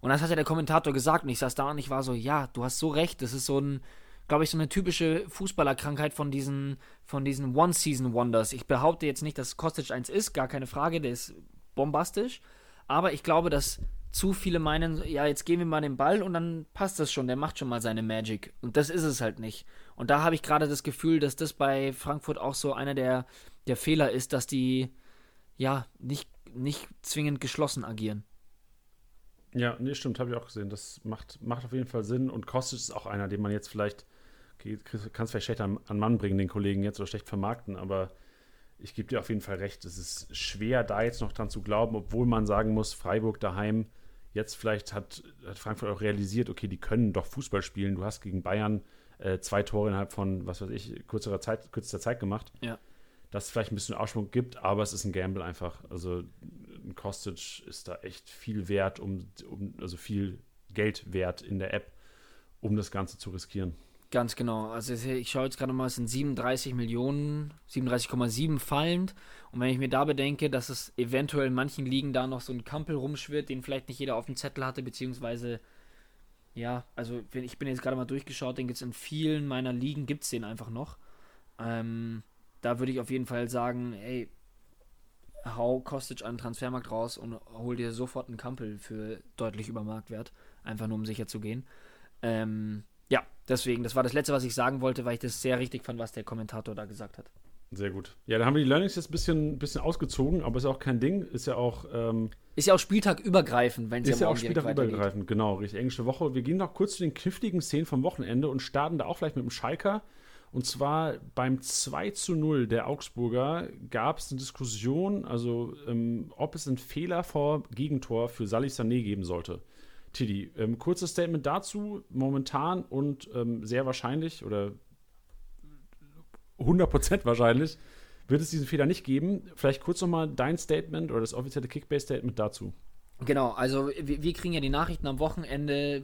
Und das hat ja der Kommentator gesagt und ich saß da und ich war so, ja, du hast so recht, das ist so ein, glaube ich, so eine typische Fußballerkrankheit von diesen, von diesen One-Season-Wonders. Ich behaupte jetzt nicht, dass Kostic eins ist, gar keine Frage, der ist bombastisch. Aber ich glaube, dass zu viele meinen, ja, jetzt geben wir mal den Ball und dann passt das schon, der macht schon mal seine Magic. Und das ist es halt nicht. Und da habe ich gerade das Gefühl, dass das bei Frankfurt auch so einer der, der Fehler ist, dass die ja nicht, nicht zwingend geschlossen agieren. Ja, nee, stimmt, habe ich auch gesehen. Das macht, macht auf jeden Fall Sinn. Und Kostic ist auch einer, den man jetzt vielleicht, okay, kannst vielleicht schlecht an, an Mann bringen, den Kollegen jetzt, oder schlecht vermarkten, aber ich gebe dir auf jeden Fall recht. Es ist schwer, da jetzt noch dran zu glauben, obwohl man sagen muss, Freiburg daheim, jetzt vielleicht hat, hat Frankfurt auch realisiert, okay, die können doch Fußball spielen. Du hast gegen Bayern äh, zwei Tore innerhalb von, was weiß ich, kürzerer Zeit, kürzester Zeit gemacht. Ja. Dass es vielleicht ein bisschen Aufschwung gibt, aber es ist ein Gamble einfach. Also ein Kostic ist da echt viel wert, um, um also viel Geld wert in der App, um das Ganze zu riskieren. Ganz genau. Also ich schaue jetzt gerade mal, es sind 37 Millionen, 37,7 fallend. Und wenn ich mir da bedenke, dass es eventuell in manchen Ligen da noch so ein Kampel rumschwirrt, den vielleicht nicht jeder auf dem Zettel hatte, beziehungsweise, ja, also ich bin jetzt gerade mal durchgeschaut, den gibt es in vielen meiner Ligen, gibt es den einfach noch. Ähm, da würde ich auf jeden Fall sagen, hey, hau Kostic an den Transfermarkt raus und hol dir sofort einen Kampel für deutlich über Marktwert. Einfach nur um sicher zu gehen. Ähm, ja, deswegen, das war das Letzte, was ich sagen wollte, weil ich das sehr richtig fand, was der Kommentator da gesagt hat. Sehr gut. Ja, da haben wir die Learnings jetzt ein bisschen, bisschen ausgezogen, aber ist ja auch kein Ding. Ist ja auch. Ähm, ist ja auch spieltagübergreifend, wenn es Ist ja, ja auch spieltagübergreifend, genau, richtig. Englische Woche. Wir gehen noch kurz zu den kniffligen Szenen vom Wochenende und starten da auch vielleicht mit dem Schalker. Und zwar beim 2 zu 0 der Augsburger gab es eine Diskussion, also ähm, ob es einen Fehler vor Gegentor für Salih Sané geben sollte. Tiddy, ähm, kurzes Statement dazu. Momentan und ähm, sehr wahrscheinlich oder 100% wahrscheinlich wird es diesen Fehler nicht geben. Vielleicht kurz nochmal dein Statement oder das offizielle Kickbase-Statement dazu. Genau, also wir, wir, kriegen ja die Nachrichten am Wochenende.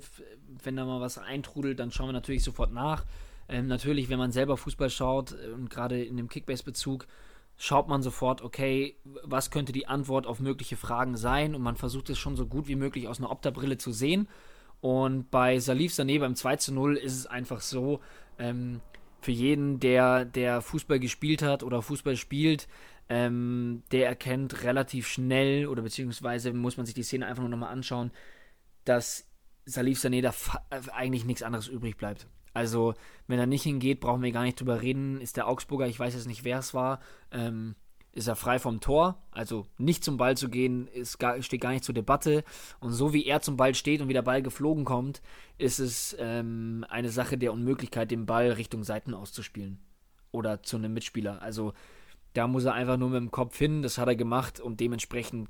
Wenn da mal was eintrudelt, dann schauen wir natürlich sofort nach. Ähm, natürlich, wenn man selber Fußball schaut äh, und gerade in dem Kickbase-Bezug, schaut man sofort, okay, was könnte die Antwort auf mögliche Fragen sein und man versucht es schon so gut wie möglich aus einer Opta-Brille zu sehen. Und bei Salif Sané beim 2 zu 0 ist es einfach so, ähm, für jeden, der, der Fußball gespielt hat oder Fußball spielt, Ähm, der erkennt relativ schnell oder beziehungsweise muss man sich die Szene einfach nur nochmal anschauen, dass Salif Sané da eigentlich nichts anderes übrig bleibt. Also, wenn er nicht hingeht, brauchen wir gar nicht drüber reden. Ist der Augsburger, ich weiß jetzt nicht, wer es war, ähm, ist er frei vom Tor. Also nicht zum Ball zu gehen, ist gar, steht gar nicht zur Debatte. Und so wie er zum Ball steht und wie der Ball geflogen kommt, ist es ähm, eine Sache der Unmöglichkeit, den Ball Richtung Seiten auszuspielen. Oder zu einem Mitspieler. Also da muss er einfach nur mit dem Kopf hin, das hat er gemacht und dementsprechend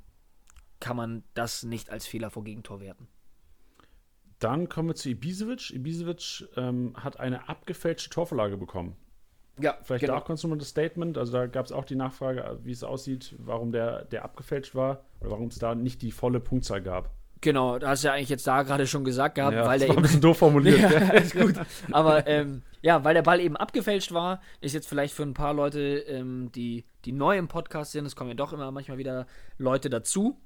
kann man das nicht als Fehler vor Gegentor werten. Dann kommen wir zu Ibisevic. Ibisevic ähm, hat eine abgefälschte Torvorlage bekommen. Ja, vielleicht genau. da auch mal das Statement. Also da gab es auch die Nachfrage, wie es aussieht, warum der, der abgefälscht war oder warum es da nicht die volle Punktzahl gab. Genau, da hast du ja eigentlich jetzt da gerade schon gesagt gehabt, ja, weil der war eben. ein bisschen doof formuliert. ja, alles gut. Aber ähm, ja, weil der Ball eben abgefälscht war, ist jetzt vielleicht für ein paar Leute, ähm, die, die neu im Podcast sind, es kommen ja doch immer manchmal wieder Leute dazu.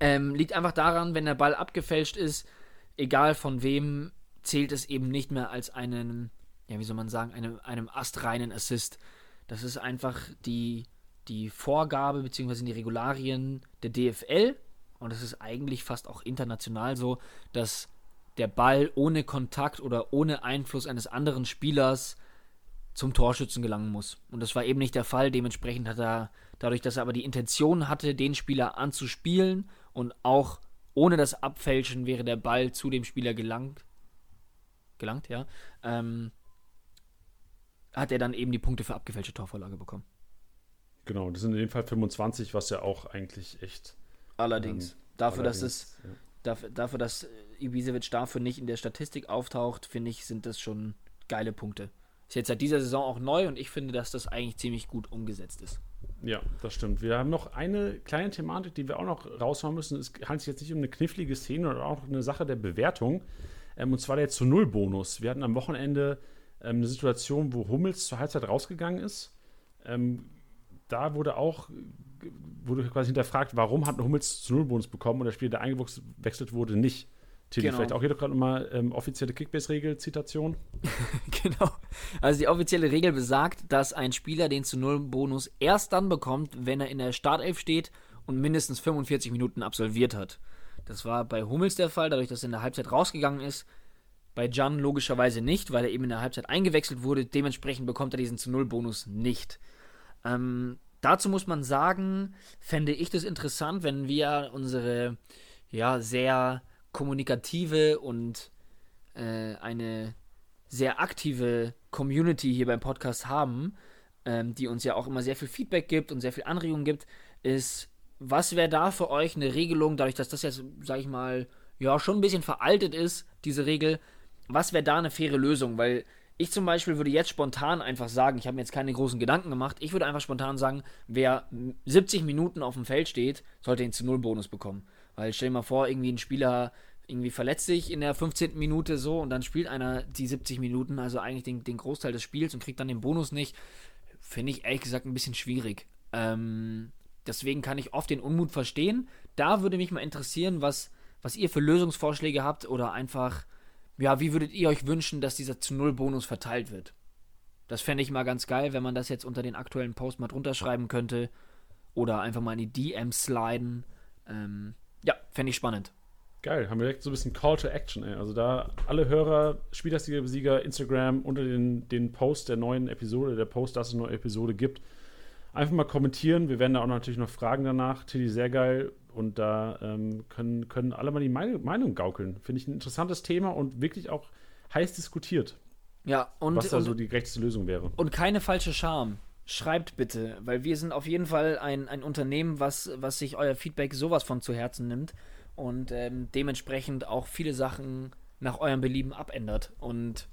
Ähm, liegt einfach daran, wenn der Ball abgefälscht ist, egal von wem, zählt es eben nicht mehr als einen, ja, wie soll man sagen, einem, einem astreinen Assist. Das ist einfach die, die Vorgabe bzw. die Regularien der DFL und es ist eigentlich fast auch international so, dass der Ball ohne Kontakt oder ohne Einfluss eines anderen Spielers zum Torschützen gelangen muss. Und das war eben nicht der Fall. Dementsprechend hat er, dadurch, dass er aber die Intention hatte, den Spieler anzuspielen und auch ohne das Abfälschen wäre der Ball zu dem Spieler gelangt, gelangt, ja, ähm, hat er dann eben die Punkte für abgefälschte Torvorlage bekommen. Genau, das sind in dem Fall 25, was ja auch eigentlich echt. Allerdings. Ähm, dafür, allerdings, dass es, ja. dafür, dafür, dass Ibisevic dafür nicht in der Statistik auftaucht, finde ich, sind das schon geile Punkte. Ist jetzt seit dieser Saison auch neu und ich finde, dass das eigentlich ziemlich gut umgesetzt ist. Ja, das stimmt. Wir haben noch eine kleine Thematik, die wir auch noch raushauen müssen. Es handelt sich jetzt nicht um eine knifflige Szene oder auch eine Sache der Bewertung. Ähm, und zwar der zu Null Bonus. Wir hatten am Wochenende ähm, eine Situation, wo Hummels zur Halbzeit rausgegangen ist. Ähm, da wurde auch wurde quasi hinterfragt, warum hat Hummels zu Null Bonus bekommen und der Spieler, der eingewechselt wurde, nicht. Tilly, genau. vielleicht auch hier gerade mal ähm, offizielle Kickbase-Regel-Zitation. genau. Also die offizielle Regel besagt, dass ein Spieler den zu Null Bonus erst dann bekommt, wenn er in der Startelf steht und mindestens 45 Minuten absolviert hat. Das war bei Hummels der Fall, dadurch, dass er in der Halbzeit rausgegangen ist. Bei Jan logischerweise nicht, weil er eben in der Halbzeit eingewechselt wurde. Dementsprechend bekommt er diesen zu Null Bonus nicht. Ähm, dazu muss man sagen, fände ich das interessant, wenn wir unsere ja sehr kommunikative und äh, eine sehr aktive Community hier beim Podcast haben, ähm, die uns ja auch immer sehr viel Feedback gibt und sehr viel Anregungen gibt, ist, was wäre da für euch eine Regelung, dadurch, dass das jetzt, sag ich mal, ja, schon ein bisschen veraltet ist, diese Regel, was wäre da eine faire Lösung? Weil ich zum Beispiel würde jetzt spontan einfach sagen, ich habe mir jetzt keine großen Gedanken gemacht, ich würde einfach spontan sagen, wer 70 Minuten auf dem Feld steht, sollte den zu Null Bonus bekommen. Weil stell dir mal vor, irgendwie ein Spieler irgendwie verletzt sich in der 15. Minute so und dann spielt einer die 70 Minuten, also eigentlich den, den Großteil des Spiels und kriegt dann den Bonus nicht. Finde ich ehrlich gesagt ein bisschen schwierig. Ähm, deswegen kann ich oft den Unmut verstehen. Da würde mich mal interessieren, was, was ihr für Lösungsvorschläge habt oder einfach, ja, wie würdet ihr euch wünschen, dass dieser zu Null Bonus verteilt wird? Das fände ich mal ganz geil, wenn man das jetzt unter den aktuellen Post mal drunter schreiben könnte oder einfach mal in die DMs sliden. Ähm, ja, fände ich spannend. Geil, haben wir direkt so ein bisschen Call to Action, ey. Also da alle Hörer, Spielersieger, Instagram unter den, den Post der neuen Episode, der Post, dass es eine neue Episode gibt. Einfach mal kommentieren. Wir werden da auch natürlich noch Fragen danach. Tilly, sehr geil. Und da ähm, können, können alle mal die Meinung, Meinung gaukeln. Finde ich ein interessantes Thema und wirklich auch heiß diskutiert. Ja, und. Was da so die gerechteste Lösung wäre. Und keine falsche Scham schreibt bitte, weil wir sind auf jeden Fall ein, ein Unternehmen, was, was sich euer Feedback sowas von zu Herzen nimmt und ähm, dementsprechend auch viele Sachen nach eurem Belieben abändert. Und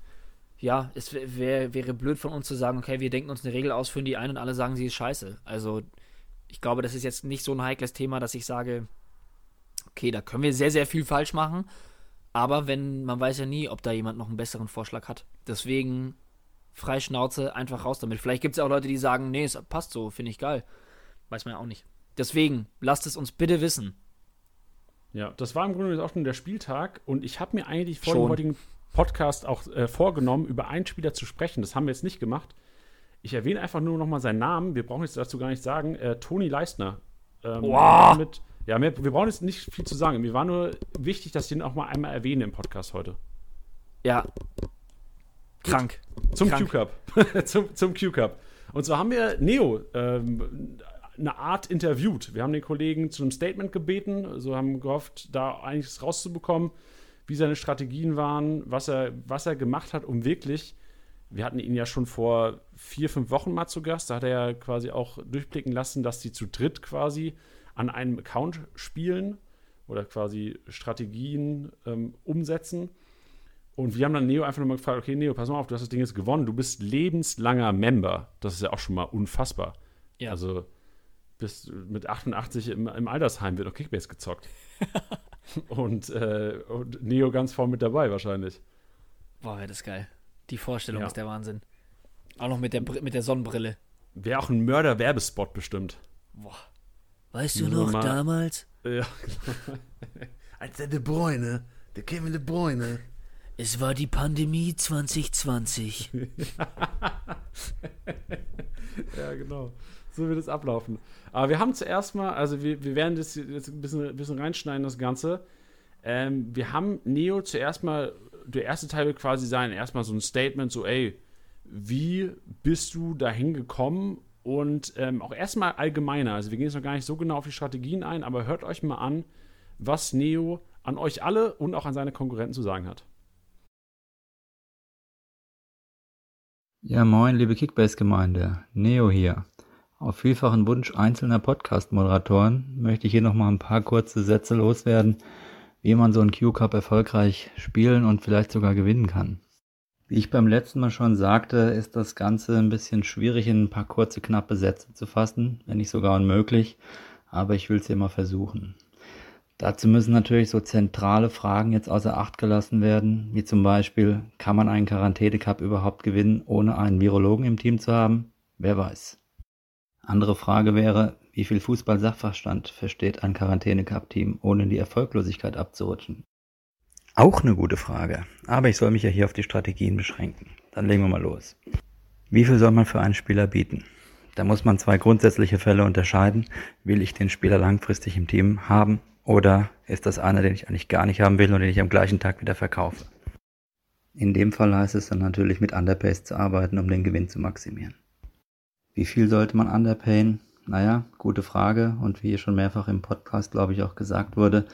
ja, es wär, wäre blöd von uns zu sagen, okay, wir denken uns eine Regel aus, führen die ein und alle sagen, sie ist scheiße. Also ich glaube, das ist jetzt nicht so ein heikles Thema, dass ich sage, okay, da können wir sehr, sehr viel falsch machen. Aber wenn, man weiß ja nie, ob da jemand noch einen besseren Vorschlag hat. Deswegen Freischnauze, einfach raus damit. Vielleicht gibt es auch Leute, die sagen, nee, es passt so, finde ich geil. Weiß man ja auch nicht. Deswegen, lasst es uns bitte wissen. Ja, das war im Grunde auch schon der Spieltag und ich habe mir eigentlich vor schon. dem heutigen Podcast auch äh, vorgenommen, über einen Spieler zu sprechen. Das haben wir jetzt nicht gemacht. Ich erwähne einfach nur noch mal seinen Namen. Wir brauchen jetzt dazu gar nicht sagen. Äh, Toni Leistner. Ähm, wow. Mit, ja, mehr, wir brauchen jetzt nicht viel zu sagen. Mir war nur wichtig, dass ich ihn auch mal einmal erwähne im Podcast heute. Ja. Krank. Zum Q-Cup. zum zum Q-Cup. Und zwar haben wir Neo ähm, eine Art interviewt. Wir haben den Kollegen zu einem Statement gebeten, so also haben gehofft, da einiges rauszubekommen, wie seine Strategien waren, was er, was er gemacht hat, um wirklich wir hatten ihn ja schon vor vier, fünf Wochen mal zu Gast. Da hat er ja quasi auch durchblicken lassen, dass die zu dritt quasi an einem Account spielen oder quasi Strategien ähm, umsetzen. Und wir haben dann Neo einfach nochmal gefragt: Okay, Neo, pass mal auf, du hast das Ding jetzt gewonnen. Du bist lebenslanger Member. Das ist ja auch schon mal unfassbar. Ja. Also, bis mit 88 im, im Altersheim wird auch Kickbase gezockt. und, äh, und Neo ganz vorne mit dabei wahrscheinlich. Boah, das ist geil. Die Vorstellung ja. ist der Wahnsinn. Auch noch mit der, mit der Sonnenbrille. Wäre auch ein Mörder-Werbespot bestimmt. Boah. Weißt du noch mal, damals? Ja. Als der De Bruyne, der Kevin De Bruyne. Es war die Pandemie 2020. ja, genau. So wird es ablaufen. Aber wir haben zuerst mal, also wir, wir werden das jetzt ein bisschen, ein bisschen reinschneiden, das Ganze. Ähm, wir haben Neo zuerst mal der erste Teil wird quasi sein, erstmal so ein Statement, so, ey, wie bist du dahin gekommen? Und ähm, auch erstmal allgemeiner, also wir gehen jetzt noch gar nicht so genau auf die Strategien ein, aber hört euch mal an, was Neo an euch alle und auch an seine Konkurrenten zu sagen hat. Ja, moin, liebe Kickbase-Gemeinde. Neo hier. Auf vielfachen Wunsch einzelner Podcast-Moderatoren möchte ich hier nochmal ein paar kurze Sätze loswerden, wie man so einen Q-Cup erfolgreich spielen und vielleicht sogar gewinnen kann. Wie ich beim letzten Mal schon sagte, ist das Ganze ein bisschen schwierig in ein paar kurze, knappe Sätze zu fassen, wenn nicht sogar unmöglich, aber ich will es hier mal versuchen. Dazu müssen natürlich so zentrale Fragen jetzt außer Acht gelassen werden, wie zum Beispiel, kann man einen Quarantäne-Cup überhaupt gewinnen, ohne einen Virologen im Team zu haben? Wer weiß. Andere Frage wäre, wie viel Fußball-Sachverstand versteht ein Quarantäne-Cup-Team, ohne in die Erfolglosigkeit abzurutschen? Auch eine gute Frage, aber ich soll mich ja hier auf die Strategien beschränken. Dann legen wir mal los. Wie viel soll man für einen Spieler bieten? Da muss man zwei grundsätzliche Fälle unterscheiden. Will ich den Spieler langfristig im Team haben oder ist das einer, den ich eigentlich gar nicht haben will und den ich am gleichen Tag wieder verkaufe? In dem Fall heißt es dann natürlich mit Underpace zu arbeiten, um den Gewinn zu maximieren. Wie viel sollte man underpayen? Naja, gute Frage. Und wie hier schon mehrfach im Podcast, glaube ich, auch gesagt wurde,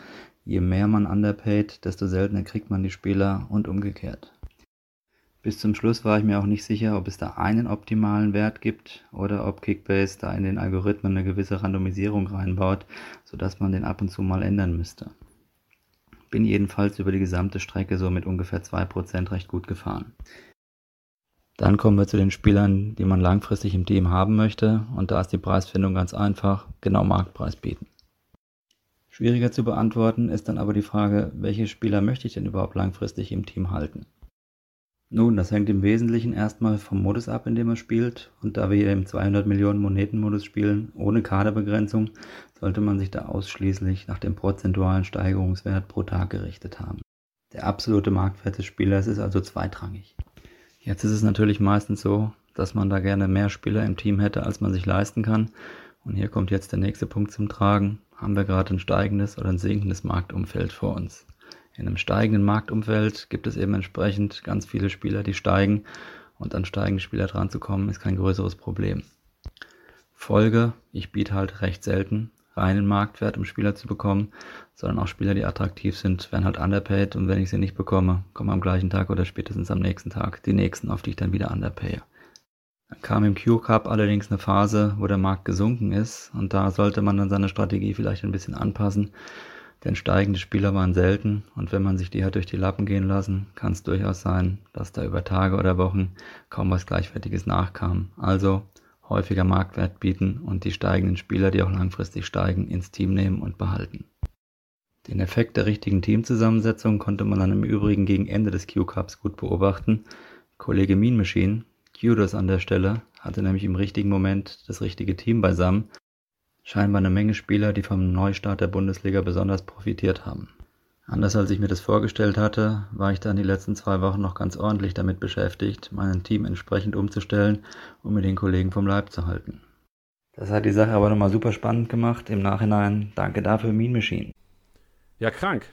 je mehr man underpaid, desto seltener kriegt man die Spieler und umgekehrt. Bis zum Schluss war ich mir auch nicht sicher, ob es da einen optimalen Wert gibt oder ob Kickbase da in den Algorithmen eine gewisse Randomisierung reinbaut, sodass man den ab und zu mal ändern müsste. Bin jedenfalls über die gesamte Strecke so mit ungefähr 2% recht gut gefahren. Dann kommen wir zu den Spielern, die man langfristig im Team haben möchte. Und da ist die Preisfindung ganz einfach, genau Marktpreis bieten. Schwieriger zu beantworten ist dann aber die Frage, welche Spieler möchte ich denn überhaupt langfristig im Team halten? Nun, das hängt im Wesentlichen erstmal vom Modus ab, in dem er spielt. Und da wir hier im 200 Millionen Moneten-Modus spielen, ohne Kaderbegrenzung, sollte man sich da ausschließlich nach dem prozentualen Steigerungswert pro Tag gerichtet haben. Der absolute Marktwert des Spielers ist also zweitrangig. Jetzt ist es natürlich meistens so, dass man da gerne mehr Spieler im Team hätte, als man sich leisten kann. Und hier kommt jetzt der nächste Punkt zum Tragen. Haben wir gerade ein steigendes oder ein sinkendes Marktumfeld vor uns? In einem steigenden Marktumfeld gibt es eben entsprechend ganz viele Spieler, die steigen. Und an steigende Spieler dran zu kommen, ist kein größeres Problem. Folge, ich biete halt recht selten reinen Marktwert, um Spieler zu bekommen, sondern auch Spieler, die attraktiv sind, werden halt underpaid und wenn ich sie nicht bekomme, kommen am gleichen Tag oder spätestens am nächsten Tag die nächsten, auf die ich dann wieder underpaye. Dann kam im Q-Cup allerdings eine Phase, wo der Markt gesunken ist und da sollte man dann seine Strategie vielleicht ein bisschen anpassen, denn steigende Spieler waren selten und wenn man sich die hat durch die Lappen gehen lassen, kann es durchaus sein, dass da über Tage oder Wochen kaum was Gleichwertiges nachkam. Also häufiger Marktwert bieten und die steigenden Spieler, die auch langfristig steigen, ins Team nehmen und behalten. Den Effekt der richtigen Teamzusammensetzung konnte man dann im Übrigen gegen Ende des Q-Cups gut beobachten. Kollege Mean Machine, Kudos an der Stelle, hatte nämlich im richtigen Moment das richtige Team beisammen. Scheinbar eine Menge Spieler, die vom Neustart der Bundesliga besonders profitiert haben. Anders als ich mir das vorgestellt hatte, war ich dann die letzten zwei Wochen noch ganz ordentlich damit beschäftigt, mein Team entsprechend umzustellen, um mir den Kollegen vom Leib zu halten. Das hat die Sache aber nochmal super spannend gemacht. Im Nachhinein danke dafür Mean Machine. Ja, krank.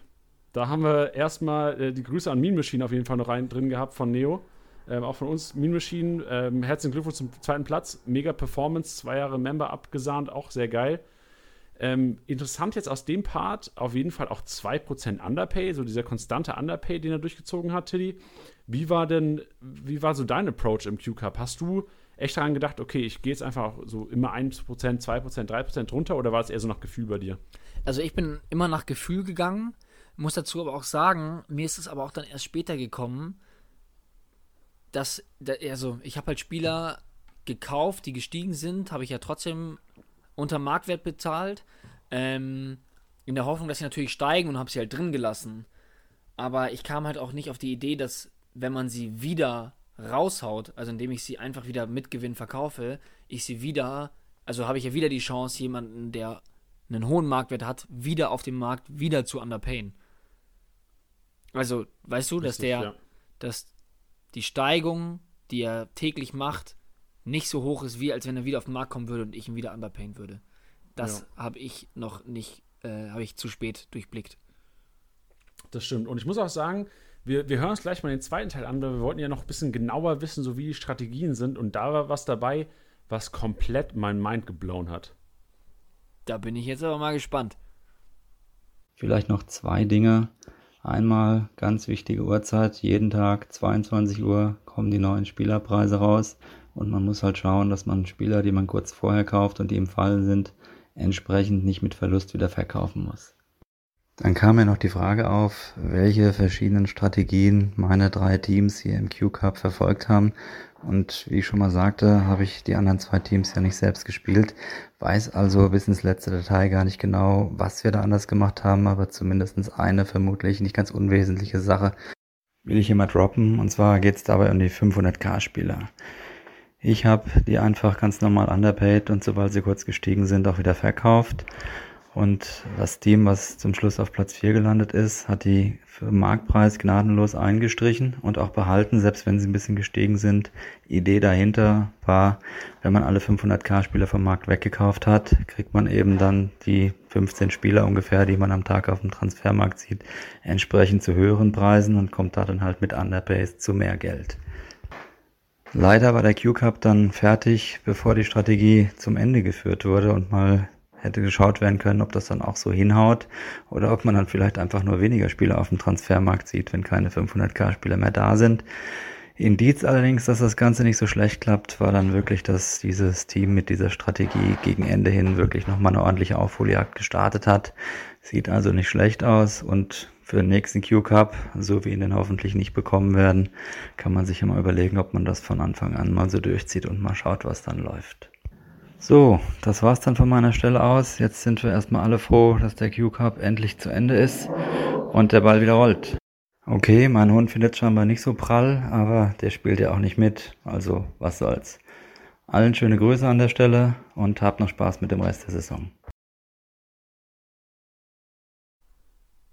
Da haben wir erstmal äh, die Grüße an Mean Machine auf jeden Fall noch rein drin gehabt von Neo. Ähm, auch von uns, Mean Machine. Ähm, herzlichen Glückwunsch zum zweiten Platz. Mega Performance, zwei Jahre Member abgesahnt, auch sehr geil. Ähm, interessant jetzt aus dem Part auf jeden Fall auch 2% Underpay, so dieser konstante Underpay, den er durchgezogen hat, Tilly. Wie war denn, wie war so dein Approach im Q-Cup? Hast du echt daran gedacht, okay, ich gehe jetzt einfach so immer 1%, 2%, 3% runter oder war es eher so nach Gefühl bei dir? Also ich bin immer nach Gefühl gegangen, muss dazu aber auch sagen, mir ist es aber auch dann erst später gekommen, dass, also ich habe halt Spieler gekauft, die gestiegen sind, habe ich ja trotzdem unter Marktwert bezahlt, ähm, in der Hoffnung, dass sie natürlich steigen und habe sie halt drin gelassen. Aber ich kam halt auch nicht auf die Idee, dass wenn man sie wieder raushaut, also indem ich sie einfach wieder mit Gewinn verkaufe, ich sie wieder, also habe ich ja wieder die Chance, jemanden, der einen hohen Marktwert hat, wieder auf dem Markt wieder zu underpayen. Also, weißt du, dass der, ja. dass die Steigung, die er täglich macht, nicht so hoch ist, wie als wenn er wieder auf den Markt kommen würde und ich ihn wieder underpayen würde. Das ja. habe ich noch nicht, äh, habe ich zu spät durchblickt. Das stimmt. Und ich muss auch sagen, wir, wir hören uns gleich mal den zweiten Teil an, weil wir wollten ja noch ein bisschen genauer wissen, so wie die Strategien sind. Und da war was dabei, was komplett mein Mind geblown hat. Da bin ich jetzt aber mal gespannt. Vielleicht noch zwei Dinge. Einmal ganz wichtige Uhrzeit, jeden Tag 22 Uhr kommen die neuen Spielerpreise raus und man muss halt schauen, dass man Spieler, die man kurz vorher kauft und die im Fall sind, entsprechend nicht mit Verlust wieder verkaufen muss. Dann kam mir noch die Frage auf, welche verschiedenen Strategien meine drei Teams hier im Q-Cup verfolgt haben. Und wie ich schon mal sagte, habe ich die anderen zwei Teams ja nicht selbst gespielt, weiß also bis ins letzte Detail gar nicht genau, was wir da anders gemacht haben, aber zumindestens eine vermutlich nicht ganz unwesentliche Sache will ich hier mal droppen. Und zwar geht es dabei um die 500k-Spieler. Ich habe die einfach ganz normal underpaid und sobald sie kurz gestiegen sind, auch wieder verkauft. Und das Team, was zum Schluss auf Platz 4 gelandet ist, hat die für Marktpreis gnadenlos eingestrichen und auch behalten, selbst wenn sie ein bisschen gestiegen sind. Idee dahinter war, wenn man alle 500k Spieler vom Markt weggekauft hat, kriegt man eben dann die 15 Spieler ungefähr, die man am Tag auf dem Transfermarkt sieht, entsprechend zu höheren Preisen und kommt da dann halt mit Underpace zu mehr Geld. Leider war der Q-Cup dann fertig, bevor die Strategie zum Ende geführt wurde und mal hätte geschaut werden können, ob das dann auch so hinhaut oder ob man dann vielleicht einfach nur weniger Spieler auf dem Transfermarkt sieht, wenn keine 500k-Spieler mehr da sind. Indiz allerdings, dass das Ganze nicht so schlecht klappt, war dann wirklich, dass dieses Team mit dieser Strategie gegen Ende hin wirklich nochmal eine ordentliche Aufholjagd gestartet hat. Sieht also nicht schlecht aus und für den nächsten Q-Cup, so wie ihn den hoffentlich nicht bekommen werden, kann man sich immer überlegen, ob man das von Anfang an mal so durchzieht und mal schaut, was dann läuft. So, das war's dann von meiner Stelle aus. Jetzt sind wir erstmal alle froh, dass der Q-Cup endlich zu Ende ist und der Ball wieder rollt. Okay, mein Hund findet scheinbar nicht so prall, aber der spielt ja auch nicht mit, also was soll's. Allen schöne Grüße an der Stelle und habt noch Spaß mit dem Rest der Saison.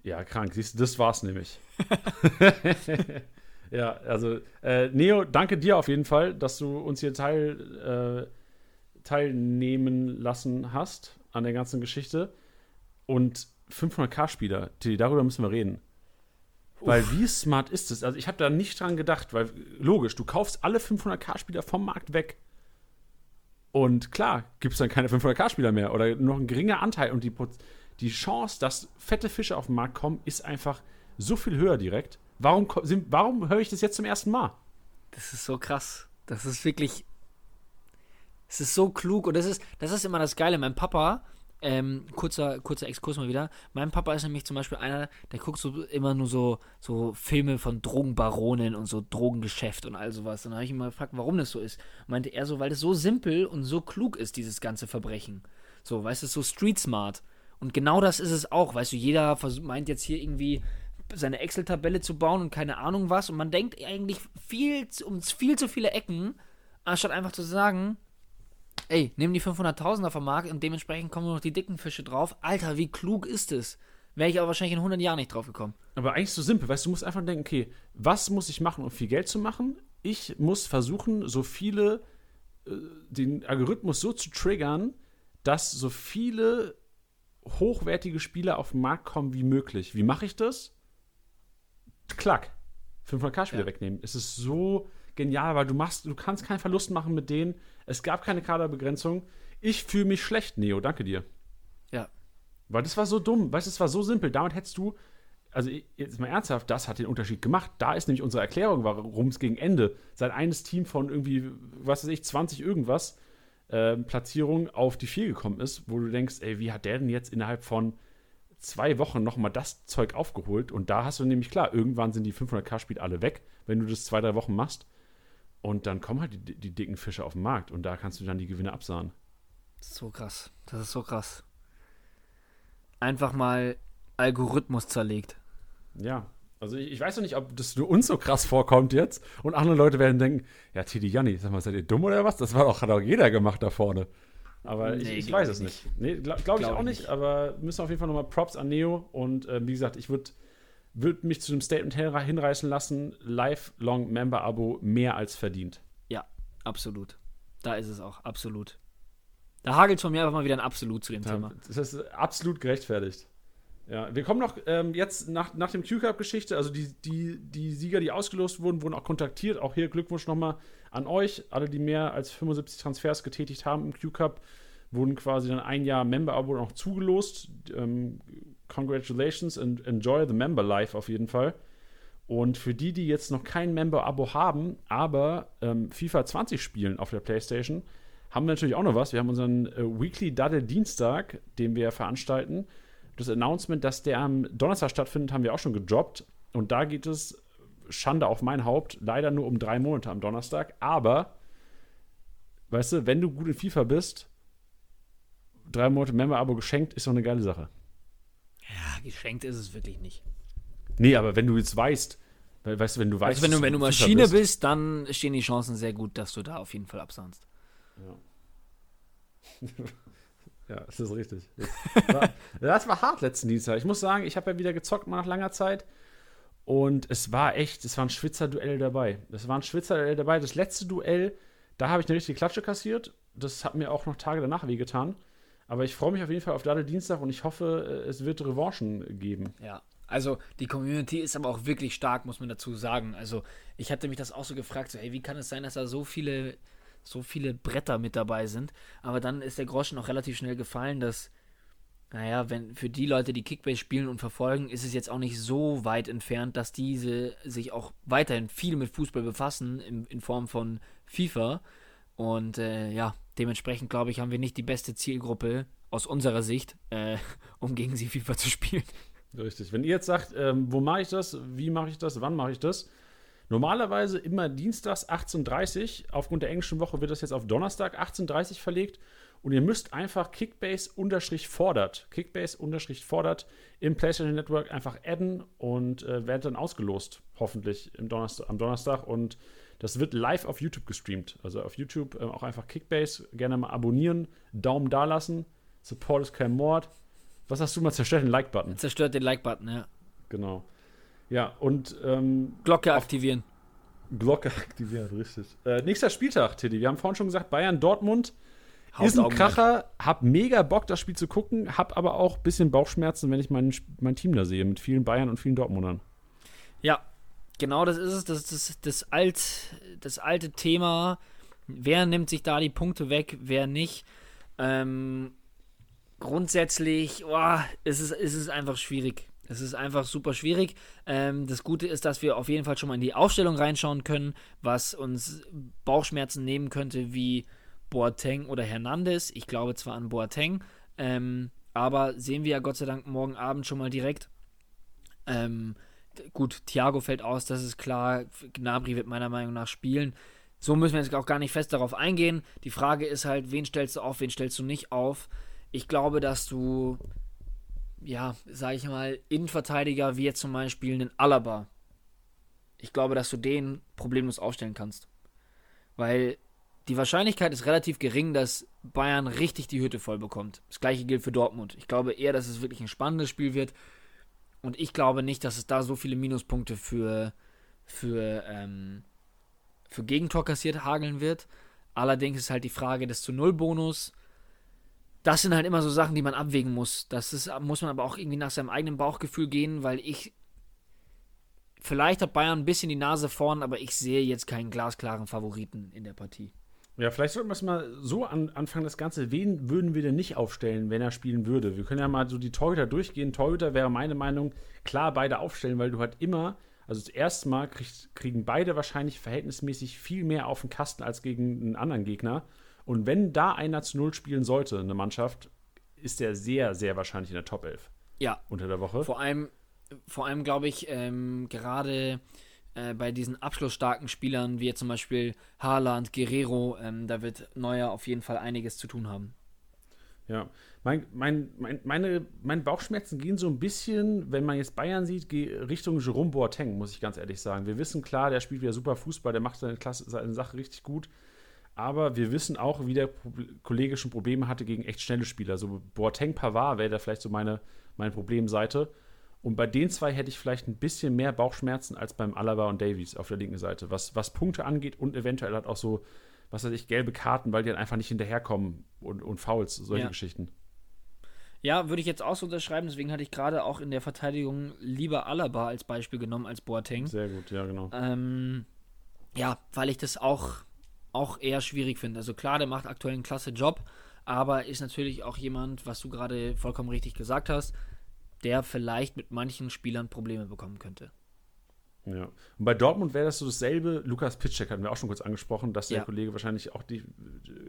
Ja, krank. Siehst du, das war's nämlich. ja, also, äh, Neo, danke dir auf jeden Fall, dass du uns hier teil, äh, teilnehmen lassen hast an der ganzen Geschichte. Und 500k-Spieler, darüber müssen wir reden. Weil wie smart ist es? Also ich habe da nicht dran gedacht, weil logisch, du kaufst alle 500k-Spieler vom Markt weg. Und klar, gibt es dann keine 500k-Spieler mehr oder noch ein geringer Anteil. Und die, die Chance, dass fette Fische auf den Markt kommen, ist einfach so viel höher direkt. Warum, warum höre ich das jetzt zum ersten Mal? Das ist so krass. Das ist wirklich. Es ist so klug und das ist, das ist immer das Geile. Mein Papa, ähm, kurzer, kurzer Exkurs mal wieder. Mein Papa ist nämlich zum Beispiel einer, der guckt so immer nur so, so Filme von Drogenbaronen und so Drogengeschäft und all sowas. Und dann habe ich ihn mal gefragt, warum das so ist. Meinte er so, weil das so simpel und so klug ist, dieses ganze Verbrechen. So, weißt du, so street smart. Und genau das ist es auch. Weißt du, jeder meint jetzt hier irgendwie seine Excel-Tabelle zu bauen und keine Ahnung was. Und man denkt eigentlich viel, um viel zu viele Ecken, anstatt einfach zu sagen, ey, nimm die 500.000 auf der Markt und dementsprechend kommen nur noch die dicken Fische drauf. Alter, wie klug ist es? wäre ich auch wahrscheinlich in 100 Jahren nicht drauf gekommen. Aber eigentlich so simpel, weißt du, du musst einfach denken, okay, was muss ich machen, um viel Geld zu machen? Ich muss versuchen, so viele, äh, den Algorithmus so zu triggern, dass so viele hochwertige Spieler auf den Markt kommen wie möglich. Wie mache ich das? Klack. 500k-Spieler Ja. wegnehmen. Es ist so genial, weil du machst, du kannst keinen Verlust machen mit denen. Es gab keine Kaderbegrenzung. Ich fühle mich schlecht, Neo. Danke dir. Ja. Weil das war so dumm. Weißt du, es war so simpel. Damit hättest du, also jetzt mal ernsthaft, das hat den Unterschied gemacht. Da ist nämlich unsere Erklärung, warum es gegen Ende sein eines Team von irgendwie, was weiß ich, 20 irgendwas äh, Platzierung auf die 4 gekommen ist, wo du denkst, ey, wie hat der denn jetzt innerhalb von zwei Wochen nochmal das Zeug aufgeholt? Und da hast du nämlich klar, irgendwann sind die 500k-Spiele alle weg, wenn du das zwei, drei Wochen machst. Und dann kommen halt die, die dicken Fische auf den Markt und da kannst du dann die Gewinne absahen. So krass. Das ist so krass. Einfach mal Algorithmus zerlegt. Ja, also ich, ich weiß noch nicht, ob das nur uns so krass vorkommt jetzt und andere Leute werden denken, ja, Tidi Janni, sag mal, seid ihr dumm oder was? Das war doch, hat doch jeder gemacht da vorne. Aber ich, Nee, ich glaub weiß ich es nicht. Nee, glaube glaub ich Glaub auch ich nicht, nicht. aber müssen auf jeden Fall nochmal Props an Neo und äh, wie gesagt, ich würde würd mich zu dem Statement hinre- hinreißen lassen, Lifelong Member-Abo mehr als verdient. Ja, absolut. Da ist es auch, absolut. Da hagelt von mir einfach mal wieder ein Absolut zu dem Ja, Thema. Das ist absolut gerechtfertigt. Ja, wir kommen noch ähm, jetzt nach, nach dem Q-Cup-Geschichte, also die, die, die Sieger, die ausgelost wurden, wurden auch kontaktiert. Auch hier Glückwunsch nochmal an euch. Alle, die mehr als 75 Transfers getätigt haben im Q-Cup, wurden quasi dann ein Jahr Member-Abo noch zugelost. Ähm, congratulations and enjoy the Member Life auf jeden Fall. Und für die, die jetzt noch kein Member-Abo haben, aber ähm, FIFA 20 spielen auf der Playstation, haben wir natürlich auch noch was. Wir haben unseren äh, Weekly Daddle Dienstag, den wir veranstalten. Das Announcement, dass der am Donnerstag stattfindet, haben wir auch schon gedroppt. Und da geht es, Schande auf mein Haupt, leider nur um drei Monate am Donnerstag. Aber, weißt du, wenn du gut in FIFA bist, drei Monate Member-Abo geschenkt, ist doch eine geile Sache. Ja, geschenkt ist es wirklich nicht. Nee, aber wenn du jetzt weißt, we- weißt du, wenn du weißt, Also wenn du, wenn du Maschine bist. dann stehen die Chancen sehr gut, dass du da auf jeden Fall absahnst. Ja, das ist richtig. Das war, das war hart letzten Dienstag. Ich muss sagen, ich habe ja wieder gezockt mal nach langer Zeit. Und es war echt, es war ein Schwitzer-Duell dabei. Es war ein Schwitzer-Duell dabei. Das letzte Duell, da habe ich eine richtige Klatsche kassiert. Das hat mir auch noch Tage danach wehgetan. Aber ich freue mich auf jeden Fall auf Daddel Dienstag und ich hoffe, äh, es wird Revanchen geben. Ja, also die Community ist aber auch wirklich stark, muss man dazu sagen. Also ich hatte mich das auch so gefragt, so, hey, wie kann es sein, dass da so viele, so viele Bretter mit dabei sind? Aber dann ist der Groschen auch relativ schnell gefallen, dass, naja, wenn für die Leute, die Kickbase spielen und verfolgen, ist es jetzt auch nicht so weit entfernt, dass diese sich auch weiterhin viel mit Fußball befassen, in, in Form von FIFA. Und äh, ja, dementsprechend glaube ich, haben wir nicht die beste Zielgruppe aus unserer Sicht, äh, um gegen sie FIFA zu spielen. Richtig. Wenn ihr jetzt sagt, ähm, wo mache ich das, wie mache ich das, wann mache ich das? Normalerweise immer dienstags 18.30 Uhr. Aufgrund der englischen Woche wird das jetzt auf Donnerstag 18.30 Uhr verlegt. Und ihr müsst einfach Kickbase-fordert, Kickbase-fordert im PlayStation Network einfach adden und äh, werdet dann ausgelost, hoffentlich Donnerstag, am Donnerstag. Und das wird live auf YouTube gestreamt. Also auf YouTube äh, auch einfach Kickbase gerne mal abonnieren, Daumen da lassen. Support ist kein Mord. Was hast du mal zerstört? Den Like-Button. Zerstört den Like-Button, ja. Genau. Ja, und ähm, Glocke aktivieren. Glocke aktiviert, richtig. Äh, nächster Spieltag, Tiddy. Wir haben vorhin schon gesagt, Bayern Dortmund ist ein. Kracher. Hab mega Bock, das Spiel zu gucken. Hab aber auch ein bisschen Bauchschmerzen, wenn ich mein, mein Team da sehe, mit vielen Bayern und vielen Dortmundern. Ja, genau das ist es. Das das, das, alt, das alte Thema. Wer nimmt sich da die Punkte weg, wer nicht? Ähm, grundsätzlich, oh, es, ist, es einfach schwierig. Es ist einfach super schwierig. Ähm, das Gute ist, dass wir auf jeden Fall schon mal in die Aufstellung reinschauen können, was uns Bauchschmerzen nehmen könnte, wie Boateng oder Hernandez. Ich glaube zwar an Boateng, ähm, aber sehen wir ja Gott sei Dank morgen Abend schon mal direkt. Ähm, gut, Thiago fällt aus, das ist klar. Gnabry wird meiner Meinung nach spielen. So müssen wir jetzt auch gar nicht fest darauf eingehen. Die Frage ist halt, wen stellst du auf, wen stellst du nicht auf? Ich glaube, dass du, ja, sag ich mal, Innenverteidiger wie jetzt zum Beispiel einen Alaba, ich glaube, dass du den problemlos aufstellen kannst. Weil die Wahrscheinlichkeit ist relativ gering, dass Bayern richtig die Hütte voll bekommt. Das gleiche gilt für Dortmund. Ich glaube eher, dass es wirklich ein spannendes Spiel wird. Und ich glaube nicht, dass es da so viele Minuspunkte für, für, ähm, für Gegentor kassiert hageln wird. Allerdings ist halt die Frage des zu Null Bonus. Das sind halt immer so Sachen, die man abwägen muss. Das ist, muss man aber auch irgendwie nach seinem eigenen Bauchgefühl gehen, weil ich. Vielleicht hat Bayern ein bisschen die Nase vorn, aber ich sehe jetzt keinen glasklaren Favoriten in der Partie. Ja, vielleicht sollten wir es mal so an, anfangen, das Ganze. Wen würden wir denn nicht aufstellen, wenn er spielen würde? Wir können ja mal so die Torhüter durchgehen. Torhüter wäre meine Meinung, klar beide aufstellen, weil du halt immer, also das erste Mal krieg, kriegen beide wahrscheinlich verhältnismäßig viel mehr auf den Kasten als gegen einen anderen Gegner. Und wenn da einer zu Null spielen sollte, eine Mannschaft, ist der sehr, sehr wahrscheinlich in der Top 11. Ja. Unter der Woche. Vor allem, vor allem glaube ich, ähm, gerade äh, bei diesen abschlussstarken Spielern, wie zum Beispiel Haaland, Guerrero, ähm, da wird Neuer auf jeden Fall einiges zu tun haben. Ja, mein, mein, mein, meine, meine Bauchschmerzen gehen so ein bisschen, wenn man jetzt Bayern sieht, Richtung Jerome Boateng, muss ich ganz ehrlich sagen. Wir wissen klar, der spielt wieder super Fußball, der macht seine, Klasse, seine Sache richtig gut. Aber wir wissen auch, wie der Kollege schon Probleme hatte gegen echt schnelle Spieler. So Boateng Pavard wäre da vielleicht so meine, meine Problemseite. Und bei den zwei hätte ich vielleicht ein bisschen mehr Bauchschmerzen als beim Alaba und Davies auf der linken Seite, was, was Punkte angeht und eventuell hat auch so, was weiß ich, gelbe Karten, weil die dann einfach nicht hinterherkommen und, und Fouls, solche Ja. Geschichten. Ja, würde ich jetzt auch so unterschreiben, deswegen hatte ich gerade auch in der Verteidigung lieber Alaba als Beispiel genommen als Boateng. Sehr gut, ja, genau. Ähm, ja, weil ich das auch, auch eher schwierig finde. Also klar, der macht aktuell einen klasse Job, aber ist natürlich auch jemand, was du gerade vollkommen richtig gesagt hast, der vielleicht mit manchen Spielern Probleme bekommen könnte. Ja. Und bei Dortmund wäre das so dasselbe. Lukas Pitschek hatten wir auch schon kurz angesprochen, dass der Ja. Kollege wahrscheinlich auch die